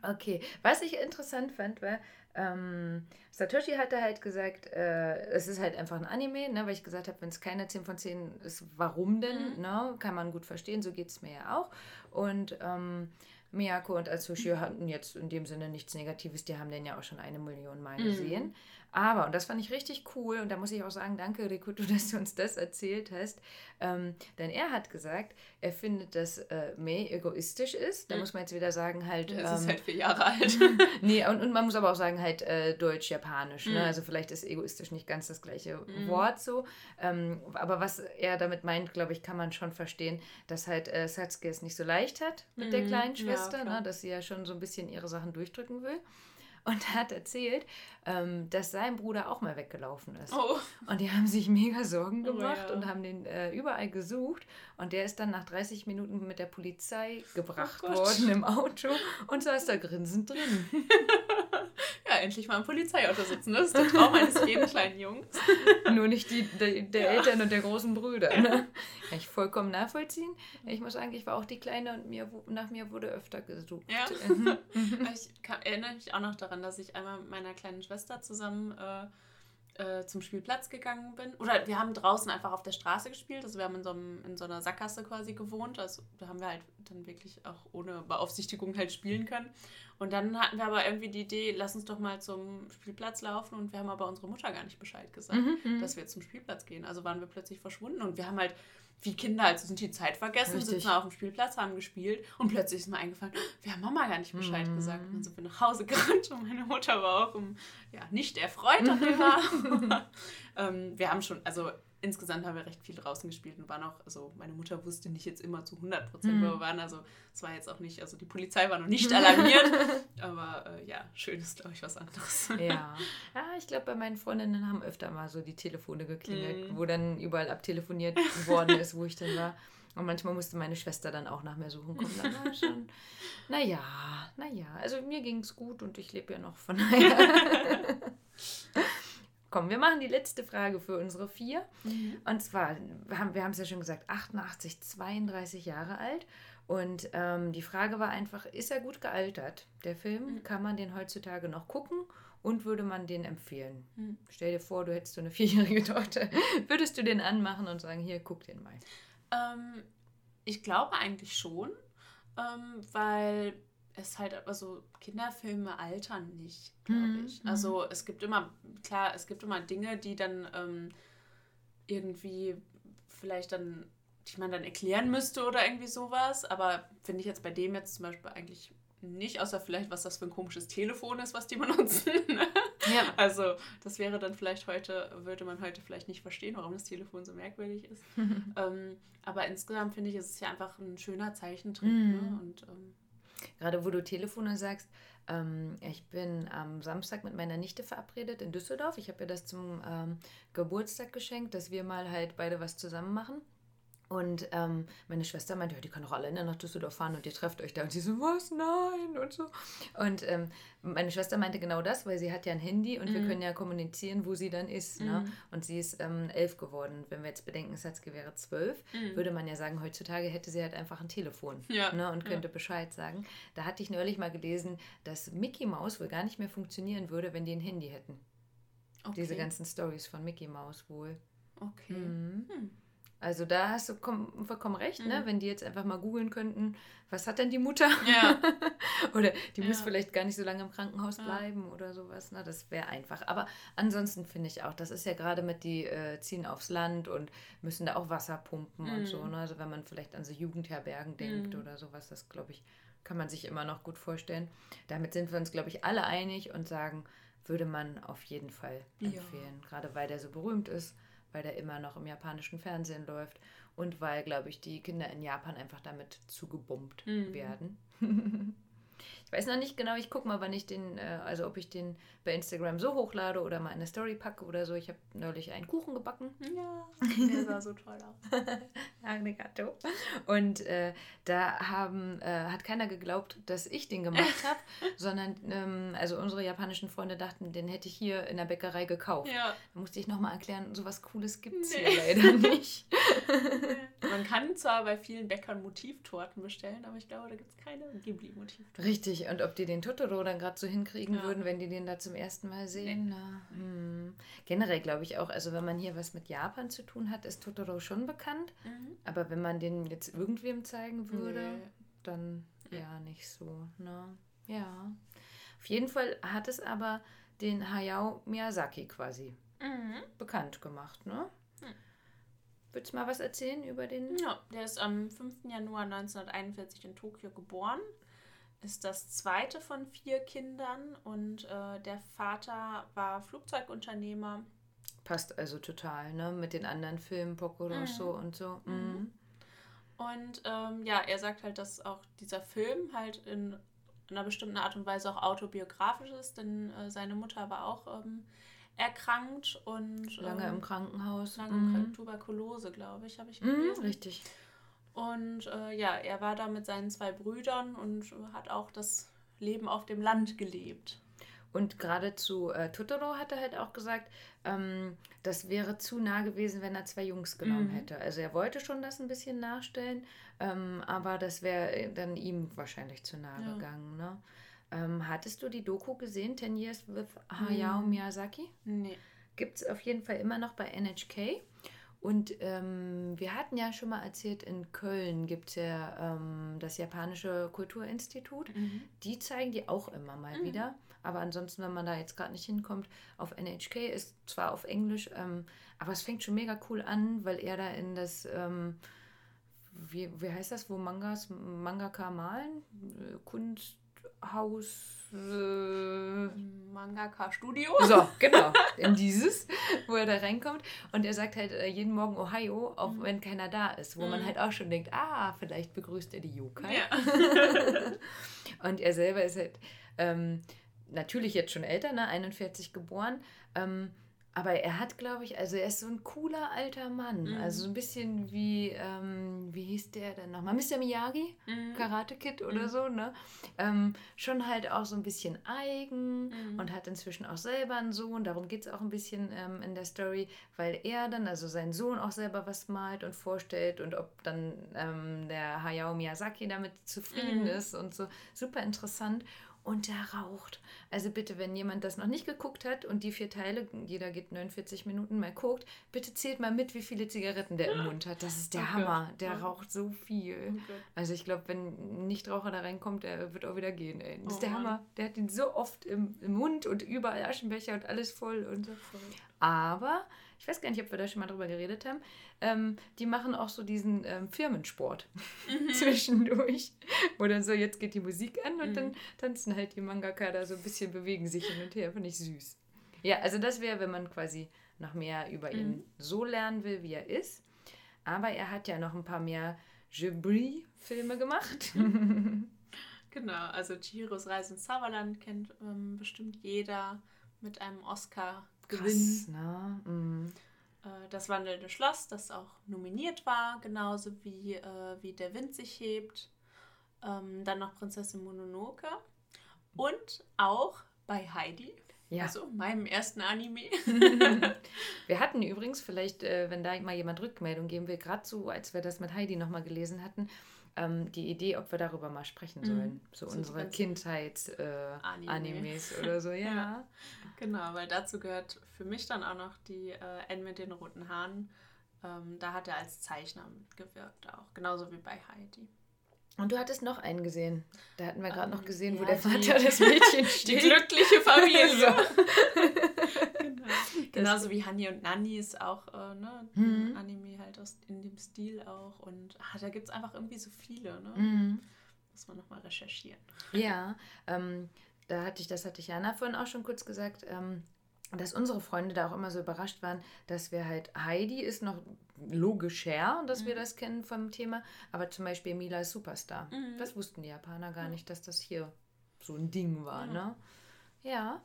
okay. Was ich interessant fand, war, ähm, Satoshi hatte halt gesagt, äh, es ist halt einfach ein Anime, ne, weil ich gesagt habe, wenn es keine 10 von 10 ist, warum denn? Mhm. Ne? Kann man gut verstehen, so geht es mir ja auch. Und ähm, Miyako und Atsushi hatten jetzt in dem Sinne nichts Negatives, die haben den ja auch schon eine Million Mal Mhm. Aber, und das fand ich richtig cool, und da muss ich auch sagen, danke Rikuto, dass du uns das erzählt hast, ähm, denn er hat gesagt, er findet, dass äh, Mei egoistisch ist. Da Mhm. muss man jetzt wieder sagen, halt... Das ist ähm, halt vier Jahre alt. Nee, und, und man muss aber auch sagen, halt äh, deutsch-japanisch. Ne? Mhm. Also vielleicht ist egoistisch nicht ganz das gleiche Mhm. Wort so. Ähm, aber was er damit meint, glaube ich, kann man schon verstehen, dass halt äh, Satsuki es nicht so leicht hat mit der Mhm. kleinen Ja, Schwester, klar. ne? dass sie ja schon so ein bisschen ihre Sachen durchdrücken will. Und er hat erzählt, ähm, dass sein Bruder auch mal weggelaufen ist. Oh. Und die haben sich mega Sorgen Oh, gemacht ja. und haben den äh, überall gesucht. Und der ist dann nach 30 Minuten mit der Polizei gebracht Oh worden im Auto und saß da grinsend drin. Ja, endlich mal im Polizeiauto sitzen. Das ist der Traum eines jeden kleinen Jungs. Nur nicht die, der, der Ja. Eltern und der großen Brüder. Ne? Kann ich vollkommen nachvollziehen. Ich muss sagen, ich war auch die Kleine und mir, nach mir wurde öfter gesucht. Ja. Mhm. Ich kann, erinnere mich auch noch daran, dass ich einmal mit meiner kleinen Schwester zusammen äh, äh, zum Spielplatz gegangen bin. Oder wir haben draußen einfach auf der Straße gespielt. Also wir haben in so, einem, in so einer Sackgasse quasi gewohnt. Also da haben wir halt dann wirklich auch ohne Beaufsichtigung halt spielen können. Und dann hatten wir aber irgendwie die Idee, lass uns doch mal zum Spielplatz laufen. Und wir haben aber unserer Mutter gar nicht Bescheid gesagt, Mhm, dass wir zum Spielplatz gehen. Also waren wir plötzlich verschwunden und wir haben halt wie Kinder, also sind die Zeit vergessen, Richtig. sitzen auf dem Spielplatz, haben gespielt und plötzlich ist mir eingefallen, wir haben Mama gar nicht Bescheid Mhm. gesagt. Und dann sind wir nach Hause gerannt und meine Mutter war auch um, ja, nicht erfreut darüber. ähm, wir haben schon, also insgesamt haben wir recht viel draußen gespielt und waren auch, also meine Mutter wusste nicht jetzt immer zu 100 Prozent, Mhm. wo wir waren. Also es war jetzt auch nicht, also die Polizei war noch nicht alarmiert. aber äh, ja, schön ist, glaube ich, was anderes. Ja. ja, ich glaube, bei meinen Freundinnen haben öfter mal so die Telefone geklingelt, Mhm. wo dann überall abtelefoniert worden ist, wo ich dann war. Und manchmal musste meine Schwester dann auch nach mir suchen kommen. Dann war schon, naja, naja. Also mir ging es gut und ich lebe ja noch von daher. Komm, wir machen die letzte Frage für unsere vier. Und zwar, wir haben wir haben es ja schon gesagt, 88, 32 Jahre alt. Und ähm, die Frage war einfach, ist er gut gealtert? Der Film, Mhm. kann man den heutzutage noch gucken und würde man den empfehlen? Mhm. Stell dir vor, du hättest so eine vierjährige Tochter. Würdest du den anmachen und sagen, hier, guck den mal? Ähm, ich glaube eigentlich schon, ähm, weil es halt, also Kinderfilme altern nicht, glaube Mhm, ich. mhm. Also es gibt immer, klar, es gibt immer Dinge, die dann ähm, irgendwie vielleicht dann, die man dann erklären müsste oder irgendwie sowas, aber finde ich jetzt bei dem jetzt zum Beispiel eigentlich nicht, außer vielleicht, was das für ein komisches Telefon ist, was die benutzen. Ja. Also, das wäre dann vielleicht heute, würde man heute vielleicht nicht verstehen, warum das Telefon so merkwürdig ist. ähm, aber insgesamt finde ich, ist es ja einfach ein schöner Zeichentrick. Mhm. Ne? Und ähm, Gerade wo du Telefone sagst, ähm, ich bin am Samstag mit meiner Nichte verabredet in Düsseldorf. Ich habe ihr das zum ähm, Geburtstag geschenkt, dass wir mal halt beide was zusammen machen. Und ähm, meine Schwester meinte, ja, die kann doch alleine nach Düsseldorf fahren und ihr trefft euch da. Und sie so, was? Nein und so. Und ähm, meine Schwester meinte genau das, weil sie hat ja ein Handy und wir Mhm. können ja kommunizieren, wo sie dann ist. Ne? Mhm. Und sie ist ähm, elf geworden. Wenn wir jetzt bedenken, Satsuki wäre zwölf, Mhm. würde man ja sagen, heutzutage hätte sie halt einfach ein Telefon Ja, ne, und ja. könnte Bescheid sagen. Da hatte ich neulich mal gelesen, dass Mickey Mouse wohl gar nicht mehr funktionieren würde, wenn die ein Handy hätten. okay. Diese ganzen Stories von Mickey Mouse wohl. Okay. Mhm. Hm. Also da hast du vollkommen recht, ne? mhm. ne? wenn die jetzt einfach mal googeln könnten, was hat denn die Mutter? Ja. oder die ja. muss vielleicht gar nicht so lange im Krankenhaus bleiben ja. oder sowas. Ne? Das wäre einfach. Aber ansonsten finde ich auch, das ist ja gerade mit, die äh, ziehen aufs Land und müssen da auch Wasser pumpen mhm. und so. Mhm. Ne? Also wenn man vielleicht an so Jugendherbergen denkt mhm. oder sowas, das glaube ich, kann man sich immer noch gut vorstellen. Damit sind wir uns, glaube ich, alle einig und sagen, würde man auf jeden Fall empfehlen. Gerade weil der so berühmt ist weil der immer noch im japanischen Fernsehen läuft und weil, glaube ich, die Kinder in Japan einfach damit zugebombt mhm. werden. Ich weiß noch nicht genau, ich gucke mal, wann ich den, äh, also ob ich den bei Instagram so hochlade oder mal in eine Story packe oder so. Ich habe neulich einen Kuchen gebacken. Ja, der sah so toll aus. Arigato. Und äh, da haben, äh, hat keiner geglaubt, dass ich den gemacht habe, sondern ähm, also unsere japanischen Freunde dachten, den hätte ich hier in der Bäckerei gekauft. Ja. Da musste ich nochmal erklären, sowas Cooles gibt es nee. hier leider nicht. Man kann zwar bei vielen Bäckern Motivtorten bestellen, aber ich glaube, da gibt es keine Ghibli-Motivtorten. Richtig, und ob die den Totoro dann gerade so hinkriegen ja. würden, wenn die den da zum ersten Mal sehen. Nee. Hm. Generell glaube ich auch, also wenn man hier was mit Japan zu tun hat, ist Totoro schon bekannt. Mhm. Aber wenn man den jetzt irgendwem zeigen würde, nee. dann ja nicht so. Ne? Ja. Auf jeden Fall hat es aber den Hayao Miyazaki quasi mhm. bekannt gemacht, ne? Mhm. Willst du mal was erzählen über den? Ja, der ist am 5. Januar 1941 in Tokio geboren ist das zweite von vier Kindern und äh, der Vater war Flugzeugunternehmer. Passt also total, ne? Mit den anderen Filmen, Poco Rosso mhm. und so. Mhm. mhm. Und ähm, ja, er sagt halt, dass auch dieser Film halt in einer bestimmten Art und Weise auch autobiografisch ist, denn äh, seine Mutter war auch ähm, erkrankt und lange ähm, im Krankenhaus. Lange mhm. Tuberkulose, glaube ich, habe ich mhm, gelesen. richtig. Und äh, ja, er war da mit seinen zwei Brüdern und hat auch das Leben auf dem Land gelebt. Und gerade zu äh, Totoro hat er halt auch gesagt, ähm, das wäre zu nah gewesen, wenn er zwei Jungs genommen mhm. hätte. Also er wollte schon das ein bisschen nachstellen, ähm, aber das wäre dann ihm wahrscheinlich zu nah ja. gegangen. Ne? Ähm, hattest du die Doku gesehen, 10 Years with Hayao mhm. Miyazaki? Nee. Gibt es auf jeden Fall immer noch bei NHK. Und ähm, wir hatten ja schon mal erzählt, in Köln gibt es ja ähm, das Japanische Kulturinstitut. Mhm. Die zeigen die auch immer mal mhm. wieder. Aber ansonsten, wenn man da jetzt gerade nicht hinkommt, auf NHK ist zwar auf Englisch, ähm, aber es fängt schon mega cool an, weil er da in das, ähm, wie, wie heißt das, wo Mangas, Mangaka malen? Äh, Kunsthaus äh, Mangaka Studio. So, genau. In dieses, wo er da reinkommt. Und er sagt halt äh, jeden Morgen Ohio, auch mhm. wenn keiner da ist. Wo mhm. man halt auch schon denkt, ah, vielleicht begrüßt er die Yokai. Ja. und er selber ist halt ähm, natürlich jetzt schon älter, ne? 41 geboren. Ähm, aber er hat, glaube ich, also er ist so ein cooler alter Mann. Mhm. Also so ein bisschen wie, ähm, wie hieß der denn nochmal? Mr. Miyagi? Mhm. Karate Kid oder mhm. so, ne? Ähm, schon halt auch so ein bisschen eigen mhm. und hat inzwischen auch selber einen Sohn. Darum geht es auch ein bisschen ähm, in der Story, weil er dann, also sein Sohn auch selber was malt und vorstellt und ob dann ähm, der Hayao Miyazaki damit zufrieden mhm. ist und so. Super interessant und der raucht. Also bitte, wenn jemand das noch nicht geguckt hat und die vier Teile, jeder geht 49 Minuten mal guckt, bitte zählt mal mit, wie viele Zigaretten der im Mund hat. Das ist der oh Hammer. Gott. Der raucht so viel. Oh also ich glaube, wenn ein Nichtraucher da reinkommt, der wird auch wieder gehen. Ey. Das ist oh der Mann. Hammer. Der hat ihn so oft im, im Mund und überall Aschenbecher und alles voll und so. Aber ich weiß gar nicht, ob wir da schon mal drüber geredet haben, ähm, die machen auch so diesen ähm, Firmensport mhm. zwischendurch. Wo dann so, jetzt geht die Musik an und mhm. dann tanzen halt die Mangaka da so ein bisschen, bewegen sich hin und her. Finde ich süß. Ja, also das wäre, wenn man quasi noch mehr über ihn mhm. so lernen will, wie er ist. Aber er hat ja noch ein paar mehr Ghibli-Filme gemacht. genau, also Chihiros Reise ins Zauberland kennt ähm, bestimmt jeder mit einem Oscar Gewinn. ne? Mhm. Äh, das wandelnde Schloss, das auch nominiert war, genauso wie, äh, wie Der Wind sich hebt. Ähm, dann noch Prinzessin Mononoke. Und auch bei Heidi. Ja. Also meinem ersten Anime. wir hatten übrigens, vielleicht, äh, wenn da mal jemand Rückmeldung geben will, gerade so, als wir das mit Heidi nochmal gelesen hatten, ähm, die Idee, ob wir darüber mal sprechen mhm. sollen. Mhm. So, so unsere Kindheits-Animes äh, oder so, ja. ja. Genau, weil dazu gehört für mich dann auch noch die äh, N mit den roten Haaren. ähm, da hat er als Zeichner mitgewirkt auch, genauso wie bei Heidi. Und du hattest noch einen gesehen. Da hatten wir gerade Ähm, noch gesehen, wo ja, der die- Vater des Mädchen Die steht. glückliche Familie. So. genau. Genauso wie Hani und Nanni ist auch äh, ne, Mhm. Anime halt aus, in dem Stil auch. Und ah, da gibt es einfach irgendwie so viele. Ne? Mhm. Muss man nochmal recherchieren. Ja, ähm, da hatte ich, das hatte ich Jana vorhin auch schon kurz gesagt, ähm, dass unsere Freunde da auch immer so überrascht waren, dass wir halt, Heidi ist noch logischer, dass wir Mhm. das kennen vom Thema, aber zum Beispiel Mila ist Superstar. Mhm. Das wussten die Japaner gar nicht, dass das hier so ein Ding war, ne? Ja.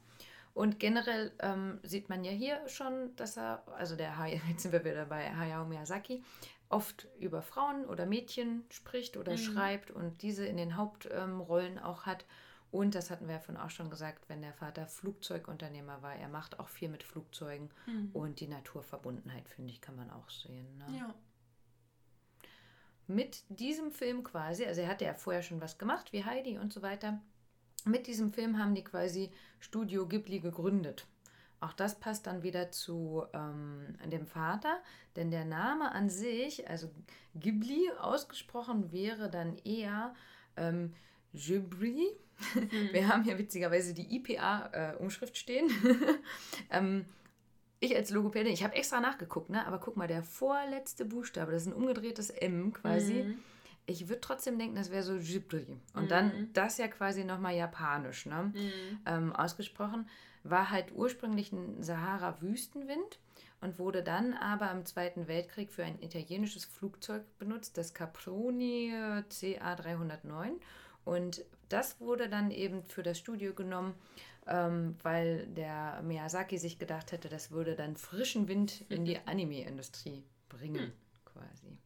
Und generell ähm, sieht man ja hier schon, dass er, also der jetzt sind wir wieder bei Hayao Miyazaki, oft über Frauen oder Mädchen spricht oder Mhm. schreibt und diese in den Hauptrollen auch hat. Und das hatten wir ja vorhin auch schon gesagt, wenn der Vater Flugzeugunternehmer war, er macht auch viel mit Flugzeugen und die Naturverbundenheit, finde ich, kann man auch sehen. Ne? Ja. mit diesem Film quasi, also er hatte ja vorher schon was gemacht, wie Heidi und so weiter. Mit diesem Film haben die quasi Studio Ghibli gegründet. Auch das passt dann wieder zu ähm, dem Vater, denn der Name an sich, also Ghibli ausgesprochen, wäre dann eher ähm, Ghibli. Wir haben hier witzigerweise die IPA-Umschrift stehen. ähm, ich als Logopädin, ich habe extra nachgeguckt, ne? aber guck mal, der vorletzte Buchstabe, das ist ein umgedrehtes M quasi. Mhm. Ich würde trotzdem denken, das wäre so Ghibli. Und Mhm. dann das ja quasi nochmal japanisch, ne? Mhm. ähm, ausgesprochen, war halt ursprünglich ein Sahara-Wüstenwind und wurde dann aber im Zweiten Weltkrieg für ein italienisches Flugzeug benutzt, das Caproni äh, CA309. Und das wurde dann eben für das Studio genommen, ähm, weil der Miyazaki sich gedacht hätte, das würde dann frischen Wind in die Anime-Industrie bringen, quasi.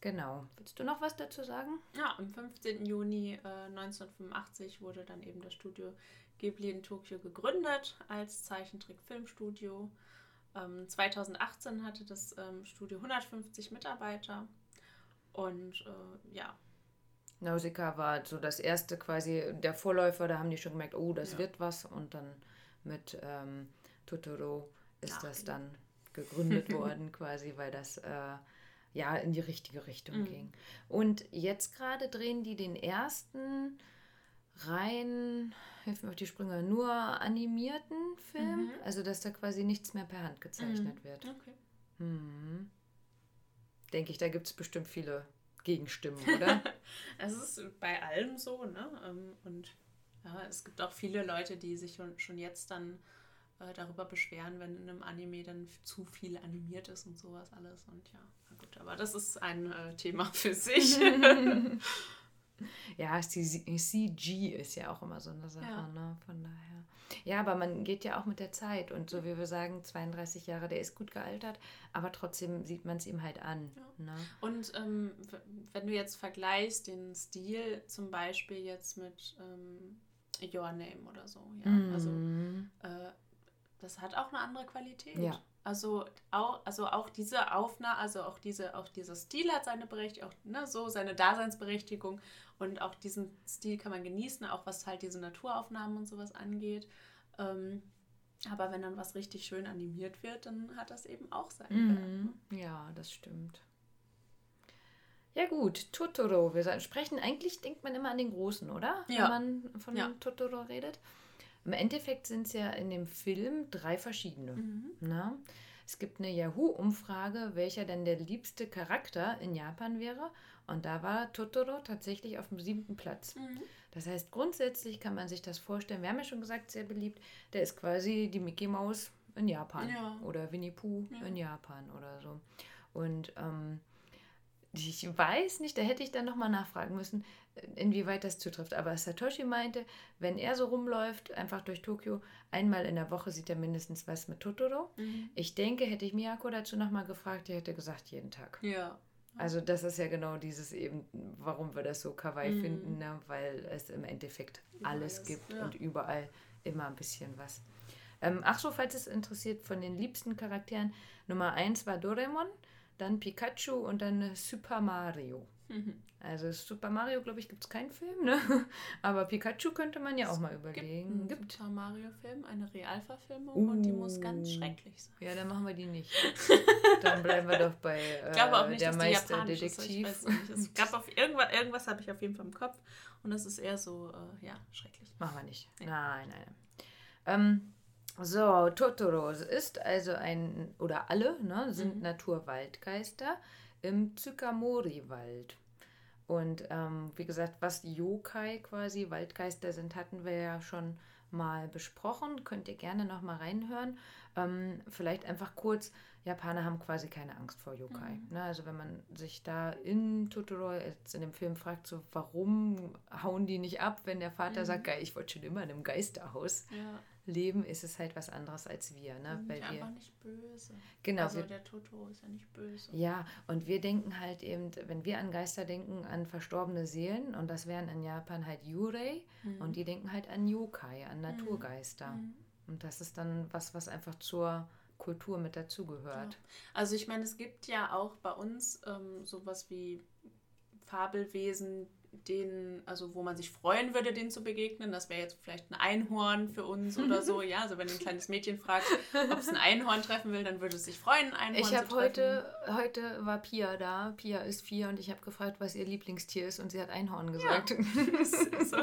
Genau. Willst du noch was dazu sagen? Ja, am 15. Juni äh, 1985 wurde dann eben das Studio Ghibli in Tokio gegründet als Zeichentrick-Filmstudio. Ähm, 2018 hatte das ähm, Studio 150 Mitarbeiter. Und äh, ja, Nausicaa war so das erste quasi, der Vorläufer, da haben die schon gemerkt, oh, das Ja. wird was. Und dann mit ähm, Totoro ist Nach das dann gegründet worden, quasi, weil das äh, ja in die richtige Richtung Mhm. ging. Und jetzt gerade drehen die den ersten rein, hilf mir auf die Sprünge, nur animierten Film. Mhm. Also, dass da quasi nichts mehr per Hand gezeichnet wird. okay. Mhm. Denke ich, da gibt es bestimmt viele Gegenstimmen, oder? Es ist bei allem so, ne? Ähm, Und ja, es gibt auch viele Leute, die sich schon jetzt dann äh, darüber beschweren, wenn in einem Anime dann zu viel animiert ist und sowas alles. Und ja, na gut, aber das ist ein äh, Thema für sich. Ja, CG ist ja auch immer so eine Sache, Ja. ne? Von daher. Ja, aber man geht ja auch mit der Zeit und so wie wir sagen, 32 Jahre, der ist gut gealtert, aber trotzdem sieht man es ihm halt an. Ne? Und ähm, wenn du jetzt vergleichst den Stil zum Beispiel jetzt mit ähm, Your Name oder so, ja, also Mhm. äh, das hat auch eine andere Qualität. Ja. Also auch, also auch diese Aufnahme, also auch diese, auch dieser Stil hat seine Berechtigung, auch, ne, so seine Daseinsberechtigung und auch diesen Stil kann man genießen, auch was halt diese Naturaufnahmen und sowas angeht. Ähm, aber wenn dann was richtig schön animiert wird, dann hat das eben auch seinen Wert. Mhm. Ja, das stimmt. Ja gut, Totoro. Wir sprechen, eigentlich denkt man immer an den Großen, oder? Ja. Wenn man von Ja. Totoro redet. Im Endeffekt sind es ja in dem Film drei verschiedene. Mhm. Na? Es gibt eine Yahoo-Umfrage, welcher denn der liebste Charakter in Japan wäre. Und da war Totoro tatsächlich auf dem siebten Platz. Mhm. Das heißt, grundsätzlich kann man sich das vorstellen. Wir haben ja schon gesagt, sehr beliebt. Der ist quasi die Mickey Mouse in Japan. Ja. Oder Winnie Pooh Ja. in Japan oder so. Und ähm, ich weiß nicht, da hätte ich dann nochmal nachfragen müssen, inwieweit das zutrifft. Aber Satoshi meinte, wenn er so rumläuft, einfach durch Tokio, einmal in der Woche sieht er mindestens was mit Totoro. Mhm. Ich denke, hätte ich Miyako dazu nochmal gefragt, die hätte gesagt, jeden Tag. Ja. Also das ist ja genau dieses eben, warum wir das so kawaii Mhm. finden, ne? weil es im Endeffekt alles ist, gibt ja. und überall immer ein bisschen was. Ähm, ach so, falls es interessiert, von den liebsten Charakteren, Nummer 1 war Doraemon, dann Pikachu und dann Super Mario. Mhm. Also Super Mario, glaube ich, gibt es keinen Film, ne? Aber Pikachu könnte man ja es auch mal überlegen. Gibt, gibt. Super Mario-Film, eine Realverfilmung uh. und die muss ganz schrecklich sein. Ja, dann machen wir die nicht. dann bleiben wir doch bei äh, ich glaube auch nicht, der Meisterdetektiv. Es gab auf irgendwas, irgendwas habe ich auf jeden Fall im Kopf und das ist eher so, äh, ja, schrecklich. Machen wir nicht. Nee. Nein, nein. Ähm, so, Totoro ist also ein, oder alle, ne, sind mhm. Naturwaldgeister im Tsukamori-Wald. Und ähm, wie gesagt, was Yokai quasi, Waldgeister sind, hatten wir ja schon mal besprochen. Könnt ihr gerne noch mal reinhören. Ähm, vielleicht einfach kurz, Japaner haben quasi keine Angst vor Yokai. Mhm. Ne? Also wenn man sich da in Totoro, jetzt in dem Film fragt, so warum hauen die nicht ab, wenn der Vater mhm. sagt, ich wollte schon immer in einem Geisterhaus. Ja leben, ist es halt was anderes als wir. Ne? Weil wir einfach nicht böse. Genau. Also wir, der Totoro ist ja nicht böse. Ja, und wir denken halt eben, wenn wir an Geister denken, an verstorbene Seelen und das wären in Japan halt Yurei mhm. und die denken halt an Yokai, an Naturgeister. Mhm. Und das ist dann was, was einfach zur Kultur mit dazugehört. Ja. Also ich meine, es gibt ja auch bei uns ähm, sowas wie Fabelwesen, den, also wo man sich freuen würde, denen zu begegnen. Das wäre jetzt vielleicht ein Einhorn für uns oder so. Ja, also wenn ein kleines Mädchen fragt, ob es ein Einhorn treffen will, dann würde es sich freuen, ein Einhorn Ich habe heute, heute war Pia da. Pia ist vier und ich habe gefragt, was ihr Lieblingstier ist und sie hat Einhorn gesagt. Ja, so.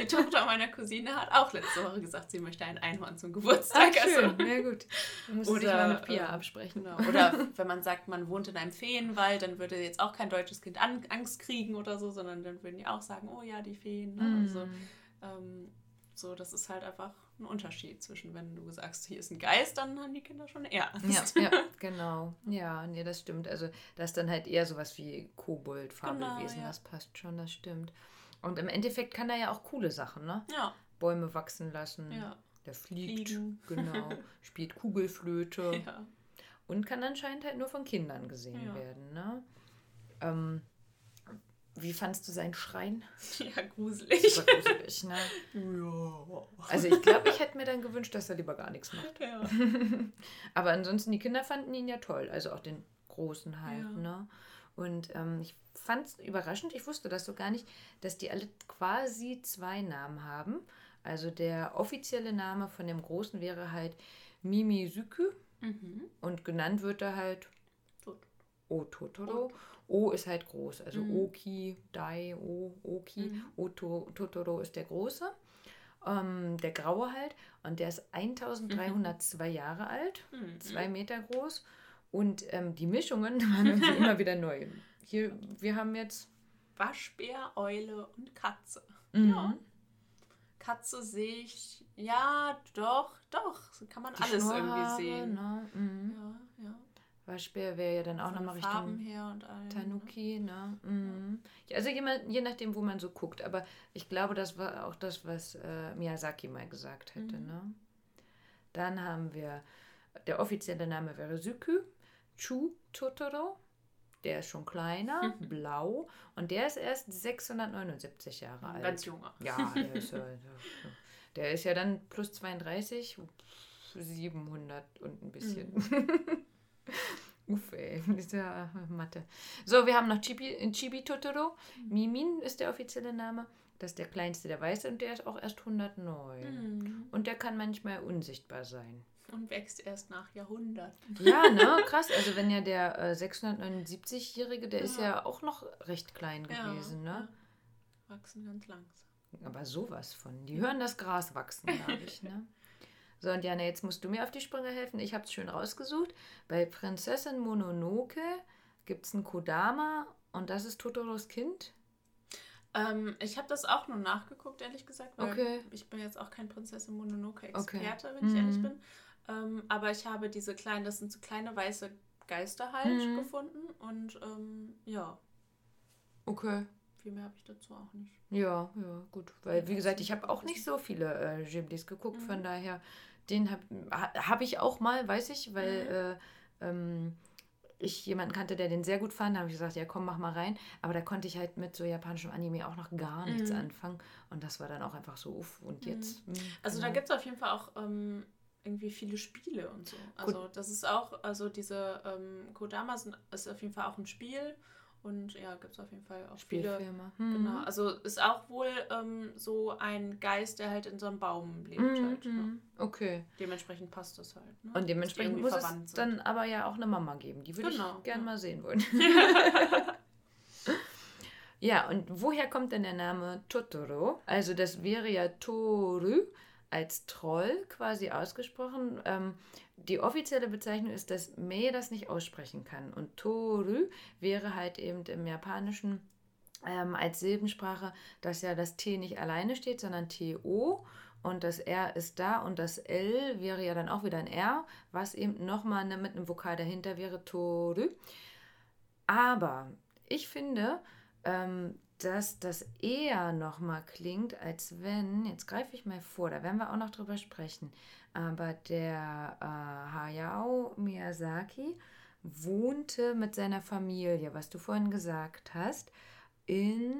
Die Tochter meiner Cousine hat auch letzte Woche gesagt, sie möchte ein Einhorn zum Geburtstag. Ach, schön. Also. Ja gut. Muss oder, ich mal mit Pia äh, absprechen. Genau. Oder wenn man sagt, man wohnt in einem Feenwald, dann würde jetzt auch kein deutsches Kind Angst kriegen oder so, sondern dann würden die auch sagen, oh ja, die Feen. Ne? Mm. Also, ähm, so, das ist halt einfach ein Unterschied zwischen, wenn du sagst, hier ist ein Geist, dann haben die Kinder schon eher Angst. Ja, ja genau. Ja, nee, das stimmt. Also, das ist dann halt eher sowas wie Kobold, Fabelwesen, genau, ja. das passt schon, das stimmt. Und im Endeffekt kann er ja auch coole Sachen, ne? Ja. Bäume wachsen lassen. Ja. Der fliegt, Fliegen. genau, spielt Kugelflöte. Ja. Und kann anscheinend halt nur von Kindern gesehen ja. werden, ne? Ähm, wie fandst du seinen Schrein? Ja, gruselig. Super gruselig, ne? Ja. Also ich glaube, ich hätte mir dann gewünscht, dass er lieber gar nichts macht. Ja. Aber ansonsten, die Kinder fanden ihn ja toll. Also auch den Großen halt, ja. ne? Und ähm, ich fand es überraschend, ich wusste das so gar nicht, dass die alle quasi zwei Namen haben. Also der offizielle Name von dem Großen wäre halt Mimizuku. Mhm. Und genannt wird er halt O Totoro. O ist halt groß, also mhm. Oki, Dai, O, Oki, mhm. O Totoro ist der große, ähm, der graue halt, und der ist 1302 mhm. Jahre alt, mhm. zwei Meter groß, und ähm, die Mischungen waren immer wieder neu. Hier, wir haben jetzt Waschbär, Eule und Katze. Mhm. Ja. Katze sehe ich, ja, doch, doch, so kann man die alles irgendwie sehen. Ne? Mhm. Ja. Waschbär wäre ja dann auch nochmal Richtung Farben her und all, Tanuki, ne? ne? Mhm. Ja, also je, je, nachdem, wo man so guckt. Aber ich glaube, das war auch das, was äh, Miyazaki mal gesagt hätte. Mhm. Ne? Dann haben wir, der offizielle Name wäre Syku, Chu Totoro. Der ist schon kleiner, mhm. blau. Und der ist erst 679 Jahre alt. Ganz junger. Ja, der ist, ja, der ist ja dann plus 32, 700 und ein bisschen. Mhm. Uff, ey, diese Mathe. So, wir haben noch Chibi, Chibi Totoro. Mimin ist der offizielle Name. Das ist der kleinste der Weiße und der ist auch erst 109. Mhm. Und der kann manchmal unsichtbar sein. Und wächst erst nach Jahrhunderten. Ja, ne, krass. Also wenn ja der äh, 679-Jährige, der ja. ist ja auch noch recht klein gewesen, ja, ne? Ja. Wachsen ganz langsam. Aber sowas von. Die hören das Gras wachsen, glaube ich, ne? So, und Jana, jetzt musst du mir auf die Sprünge helfen. Ich habe es schön rausgesucht. Bei Prinzessin Mononoke gibt es einen Kodama und das ist Totoros Kind. Ähm, ich habe das auch nur nachgeguckt, ehrlich gesagt, weil okay. ich bin jetzt auch kein Prinzessin Mononoke-Experte, okay. wenn ich mhm. ehrlich bin. Ähm, aber ich habe diese kleinen, das sind so kleine weiße Geister halt mhm. gefunden und ähm, ja. Okay. Viel mehr habe ich dazu auch nicht. Ja, ja, gut. Weil, wie gesagt, ich habe auch nicht so viele äh, Ghiblis geguckt, mhm. von daher den habe hab ich auch mal, weiß ich, weil mhm. äh, ähm, ich jemanden kannte, der den sehr gut fand. Da habe ich gesagt, ja komm, mach mal rein. Aber da konnte ich halt mit so japanischem Anime auch noch gar nichts mhm. anfangen. Und das war dann auch einfach so, uff, und mhm. jetzt. Mh, also genau. da gibt es auf jeden Fall auch ähm, irgendwie viele Spiele und so. Also gut. das ist auch, also diese ähm, Kodama sind, ist auf jeden Fall auch ein Spiel. Und ja, gibt es auf jeden Fall auch. Spielfilme. Genau. Mhm. Also ist auch wohl ähm, so ein Geist, der halt in so einem Baum lebt. Halt, ne? Mhm. Okay. Dementsprechend passt das halt. Ne? Und dementsprechend muss es sind. dann aber ja auch eine Mama geben. Die würde Genau, ich gern ja. mal sehen wollen. ja, und woher kommt denn der Name Totoro? Also das wäre ja Toru als Troll quasi ausgesprochen. Ähm, die offizielle Bezeichnung ist, dass Mei das nicht aussprechen kann. Und Toru wäre halt eben im Japanischen ähm, als Silbensprache, dass ja das T nicht alleine steht, sondern TO und das R ist da und das L wäre ja dann auch wieder ein R, was eben nochmal ne, mit einem Vokal dahinter wäre, Toru. Aber ich finde, ähm, dass das eher nochmal klingt, als wenn, jetzt greife ich mal vor, da werden wir auch noch drüber sprechen, aber der äh, Hayao Miyazaki wohnte mit seiner Familie, was du vorhin gesagt hast, in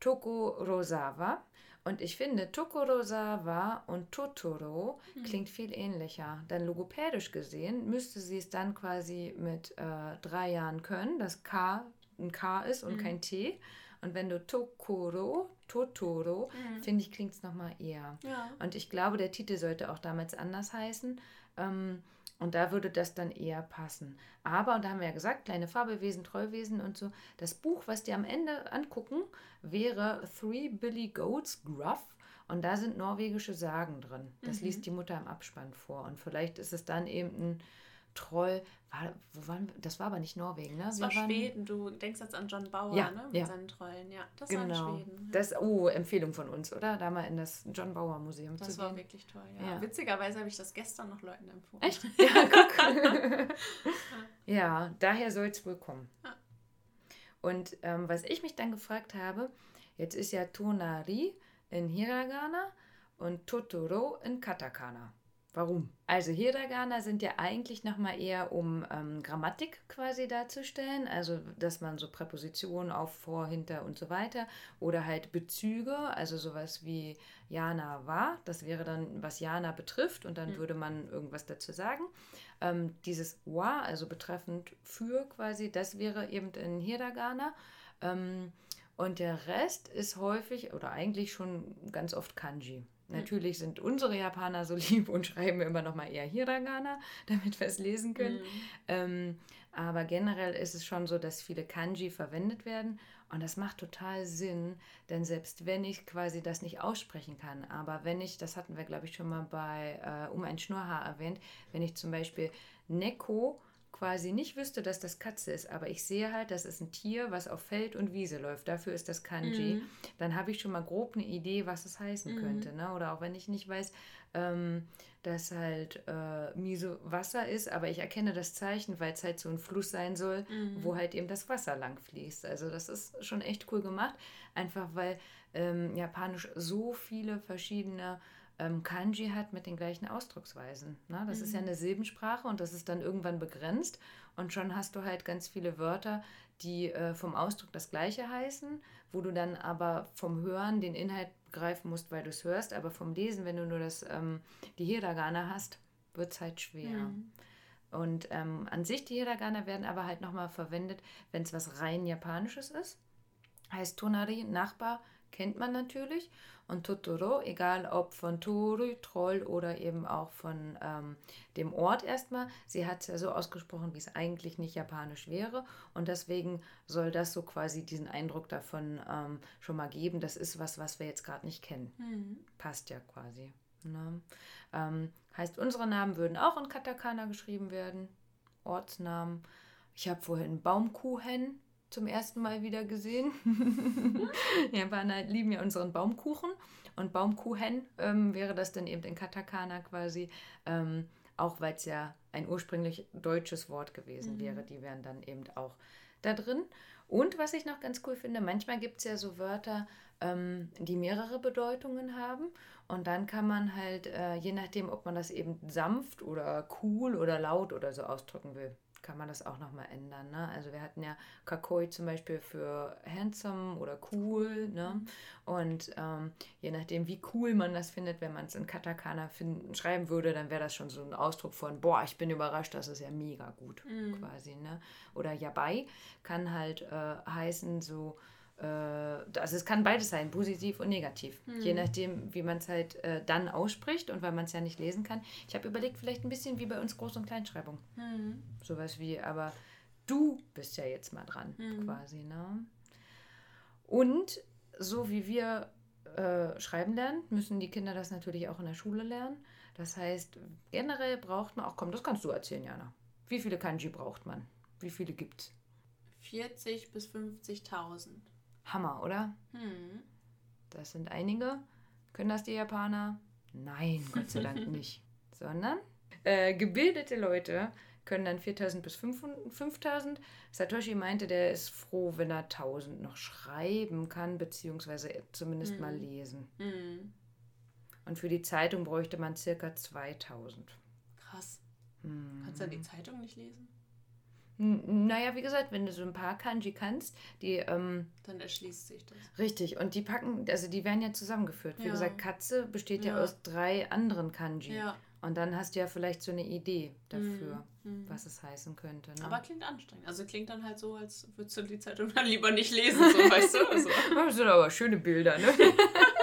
Tokorozawa. Und ich finde, Tokorozawa und Totoro klingt viel ähnlicher. Denn logopädisch gesehen müsste sie es dann quasi mit äh, drei Jahren können, dass K ein K ist und kein T. Und wenn du Tokoro, Totoro, finde ich, klingt es nochmal eher. Ja. Und ich glaube, der Titel sollte auch damals anders heißen. Ähm, und da würde das dann eher passen. Aber, und da haben wir ja gesagt, kleine Fabelwesen, Trollwesen und so. Das Buch, was die am Ende angucken, wäre Three Billy Goats Gruff. Und da sind norwegische Sagen drin. Das liest die Mutter im Abspann vor. Und vielleicht ist es dann eben ein Troll. War, wo waren, das war aber nicht Norwegen, ne? Das war Schweden. Du denkst jetzt an John Bauer, Ja, ne? Mit ja. seinen Trollen. Ja, das war in Genau. Schweden. Das, oh, Empfehlung von uns, oder? Da mal in das John Bauer Museum Das zu war gehen. wirklich toll, ja. Ja. Witzigerweise habe ich das gestern noch Leuten empfohlen. Echt? Ja, guck. ja, daher soll es wohl kommen. Und ähm, was ich mich dann gefragt habe, jetzt ist ja Tonari in Hiragana und Totoro in Katakana. Warum? Also Hiragana sind ja eigentlich nochmal eher um ähm, Grammatik quasi darzustellen, also dass man so Präpositionen auf, vor, hinter und so weiter oder halt Bezüge, also sowas wie Jana war, das wäre dann, was Jana betrifft und dann würde man irgendwas dazu sagen. Ähm, dieses wa, also betreffend für quasi, das wäre eben in Hiragana. Ähm, und der Rest ist häufig oder eigentlich schon ganz oft Kanji. Natürlich sind unsere Japaner so lieb und schreiben immer noch mal eher Hiragana, damit wir es lesen können. Ähm, aber generell ist es schon so, dass viele Kanji verwendet werden. Und das macht total Sinn, denn selbst wenn ich quasi das nicht aussprechen kann, aber wenn ich, das hatten wir glaube ich schon mal bei äh, Um ein Schnurrhaar erwähnt, wenn ich zum Beispiel Neko quasi nicht wüsste, dass das Katze ist, aber ich sehe halt, das ist ein Tier, was auf Feld und Wiese läuft. Dafür ist das Kanji. Dann habe ich schon mal grob eine Idee, was es heißen könnte. Ne? Oder auch wenn ich nicht weiß, ähm, dass halt äh, Miso Wasser ist, aber ich erkenne das Zeichen, weil es halt so ein Fluss sein soll, wo halt eben das Wasser lang fließt. Also das ist schon echt cool gemacht, einfach weil ähm, Japanisch so viele verschiedene ähm, Kanji hat mit den gleichen Ausdrucksweisen. Ne? Das ist ja eine Silbensprache und das ist dann irgendwann begrenzt und schon hast du halt ganz viele Wörter, die äh, vom Ausdruck das gleiche heißen, wo du dann aber vom Hören den Inhalt greifen musst, weil du es hörst, aber vom Lesen, wenn du nur das, ähm, die Hiragana hast, wird es halt schwer. Und ähm, an sich, die Hiragana werden aber halt nochmal verwendet, wenn es was rein Japanisches ist. Heißt Tonari, Nachbar, kennt man natürlich. Und Totoro, egal ob von Toru, Troll oder eben auch von ähm, dem Ort erstmal, sie hat es ja so ausgesprochen, wie es eigentlich nicht japanisch wäre. Und deswegen soll das so quasi diesen Eindruck davon ähm, schon mal geben, das ist was, was wir jetzt gerade nicht kennen. Passt ja quasi. Ne? Ähm, heißt, unsere Namen würden auch in Katakana geschrieben werden. Ortsnamen. Ich habe vorhin Baumkuchen zum ersten Mal wieder gesehen. Japaner lieben ja unseren Baumkuchen. Und Baumkuchen ähm, wäre das dann eben in Katakana quasi. Ähm, auch weil es ja ein ursprünglich deutsches Wort gewesen wäre. Die wären dann eben auch da drin. Und was ich noch ganz cool finde, manchmal gibt es ja so Wörter, ähm, die mehrere Bedeutungen haben. Und dann kann man halt, äh, je nachdem, ob man das eben sanft oder cool oder laut oder so ausdrücken will, kann man das auch nochmal ändern. Ne? Also wir hatten ja Kakoi zum Beispiel für handsome oder cool. Ne? Mhm. Und ähm, je nachdem, wie cool man das findet, wenn man es in Katakana finden, schreiben würde, dann wäre das schon so ein Ausdruck von, boah, ich bin überrascht, das ist ja mega gut mhm. quasi. Ne? Oder Yabai kann halt äh, heißen so, also es kann beides sein, positiv und negativ. Mhm. Je nachdem, wie man es halt äh, dann ausspricht und weil man es ja nicht lesen kann. Ich habe überlegt, vielleicht ein bisschen wie bei uns Groß- und Kleinschreibung. Mhm. Sowas wie, aber du bist ja jetzt mal dran, mhm. quasi. Ne? Und so wie wir äh, schreiben lernen, müssen die Kinder das natürlich auch in der Schule lernen. Das heißt, generell braucht man auch, komm, das kannst du erzählen, Jana. Wie viele Kanji braucht man? Wie viele gibt es? 40 bis 50.000. Hammer, oder? Hm. Das sind einige. Können das die Japaner? Nein, Gott sei Dank nicht. Sondern äh, gebildete Leute können dann 4000 bis 5000. Satoshi meinte, der ist froh, wenn er 1000 noch schreiben kann, beziehungsweise zumindest hm. mal lesen. Hm. Und für die Zeitung bräuchte man circa 2000. Krass. Hm. Kannst du dann die Zeitung nicht lesen? Naja, wie gesagt, wenn du so ein paar Kanji kannst, die. Ähm, Dann erschließt sich das. Richtig, und die packen, also die werden ja zusammengeführt. Wie ja. gesagt, Katze besteht ja. ja. aus drei anderen Kanji. Ja. Und dann hast du ja vielleicht so eine Idee dafür, mhm. mhm. was es heißen könnte. Ne? Aber klingt anstrengend. Also klingt dann halt so, als würdest du die Zeitung dann lieber nicht lesen, so weißt du. Also. Das sind aber schöne Bilder, ne?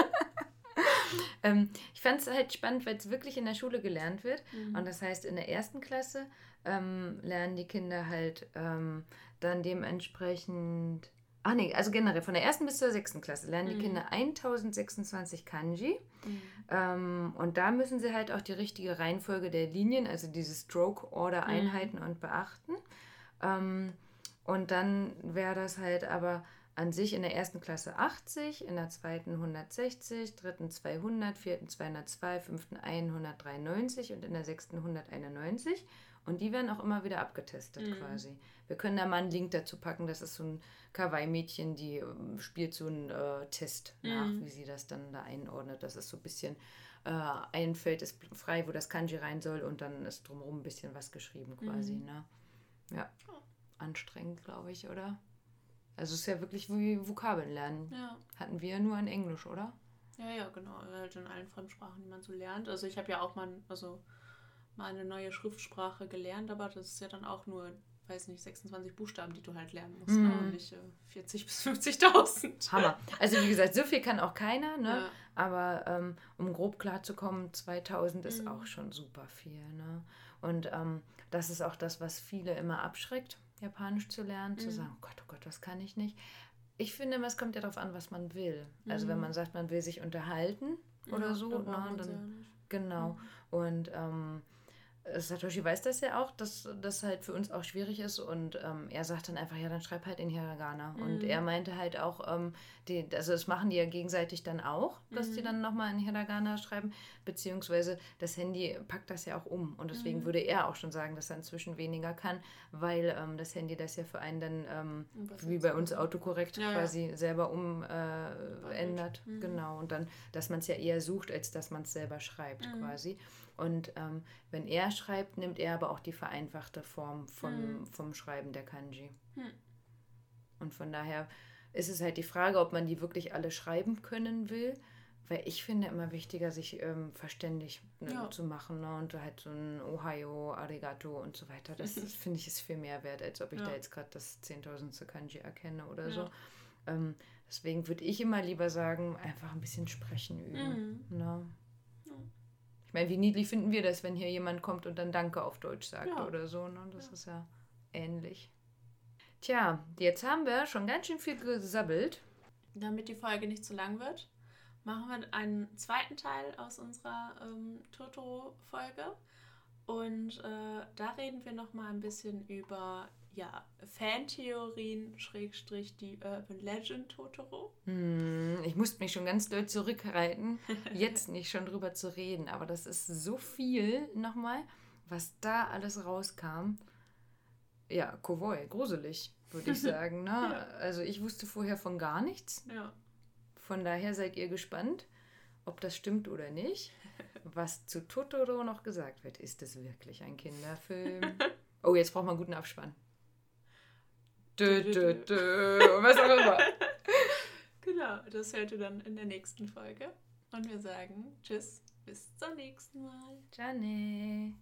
ähm, ich fand es halt spannend, weil es wirklich in der Schule gelernt wird. Mhm. Und das heißt, in der ersten Klasse ähm, lernen die Kinder halt ähm, dann dementsprechend. Ach nee, also generell von der ersten bis zur sechsten Klasse lernen mhm. die Kinder 1026 Kanji. Mhm. Ähm, und da müssen sie halt auch die richtige Reihenfolge der Linien, also diese Stroke-Order mhm. einhalten und beachten. Ähm, und dann wäre das halt aber an sich in der ersten Klasse 80, in der zweiten 160, dritten 200, vierten 202, fünften 193 und in der sechsten 191. Und die werden auch immer wieder abgetestet mhm. quasi. Wir können da mal einen Link dazu packen. Das ist so ein Kawaii-Mädchen, die ähm, spielt so einen äh, Test mhm. nach, wie sie das dann da einordnet. Das ist so ein bisschen, äh, ein Feld ist frei, wo das Kanji rein soll und dann ist drumherum ein bisschen was geschrieben quasi. Mhm. Ne? Ja, anstrengend, glaube ich, oder? Also es ist ja wirklich wie Vokabeln lernen. Ja. Hatten wir nur in Englisch, oder? Ja, ja, genau. Halt in allen Fremdsprachen, die man so lernt. Also ich habe ja auch mal, also mal eine neue Schriftsprache gelernt, aber das ist ja dann auch nur, weiß nicht, 26 Buchstaben, die du halt lernen musst, ne? und nicht äh, 40 bis 50.000. Hammer. Also wie gesagt, so viel kann auch keiner, ne? Ja. aber ähm, um grob klarzukommen, 2000 ist mm. auch schon super viel. Ne? Und ähm, das ist auch das, was viele immer abschreckt, Japanisch zu lernen, zu sagen, oh Gott, oh Gott, das kann ich nicht. Ich finde, es kommt ja darauf an, was man will. Also wenn mm. man sagt, man will sich unterhalten oder ja, so, ne, dann, genau. Mm. Und ähm, Satoshi weiß das ja auch, dass das halt für uns auch schwierig ist und ähm, er sagt dann einfach, ja, dann schreib halt in Hiragana. Mhm. Und er meinte halt auch, ähm, die, also das machen die ja gegenseitig dann auch, dass mhm. die dann nochmal in Hiragana schreiben, beziehungsweise das Handy packt das ja auch um. Und deswegen mhm. würde er auch schon sagen, dass er inzwischen weniger kann, weil ähm, das Handy das ja für einen dann, ähm, wie bei uns autokorrekt ja, quasi ja. selber umändert. Äh, mhm. Genau. Und dann, dass man es ja eher sucht, als dass man es selber schreibt mhm. quasi. Und ähm, wenn er schreibt, nimmt er aber auch die vereinfachte Form vom, hm. vom Schreiben der Kanji. Hm. Und von daher ist es halt die Frage, ob man die wirklich alle schreiben können will. Weil ich finde immer wichtiger, sich ähm, verständlich ne, ja. zu machen. Ne? Und halt so ein Ohio, Arigato und so weiter. Das finde ich ist viel mehr wert, als ob ich ja. da jetzt gerade das 10.000. Kanji erkenne oder ja. so. Ähm, deswegen würde ich immer lieber sagen, einfach ein bisschen sprechen üben. Mhm. Ne? Meine, wie niedlich finden wir das, wenn hier jemand kommt und dann Danke auf Deutsch sagt ja. oder so. Ne? Das ja. ist ja ähnlich. Tja, jetzt haben wir schon ganz schön viel gesabbelt. Damit die Folge nicht zu lang wird, machen wir einen zweiten Teil aus unserer ähm, Totoro-Folge. Und äh, da reden wir noch mal ein bisschen über ja, Fantheorien, Schrägstrich die Urban Legend Totoro. Hm, ich musste mich schon ganz doll zurückhalten, jetzt nicht schon drüber zu reden, aber das ist so viel nochmal, was da alles rauskam. Ja, Kowoi, gruselig, würde ich sagen. Ne? ja. Also ich wusste vorher von gar nichts. Ja. Von daher seid ihr gespannt, ob das stimmt oder nicht. Was zu Totoro noch gesagt wird, ist es wirklich ein Kinderfilm? Oh, jetzt braucht man einen guten Abspann. Dö, dö, dö, was auch immer. genau, das hört ihr dann in der nächsten Folge. Und wir sagen Tschüss, bis zum nächsten Mal. Gianni.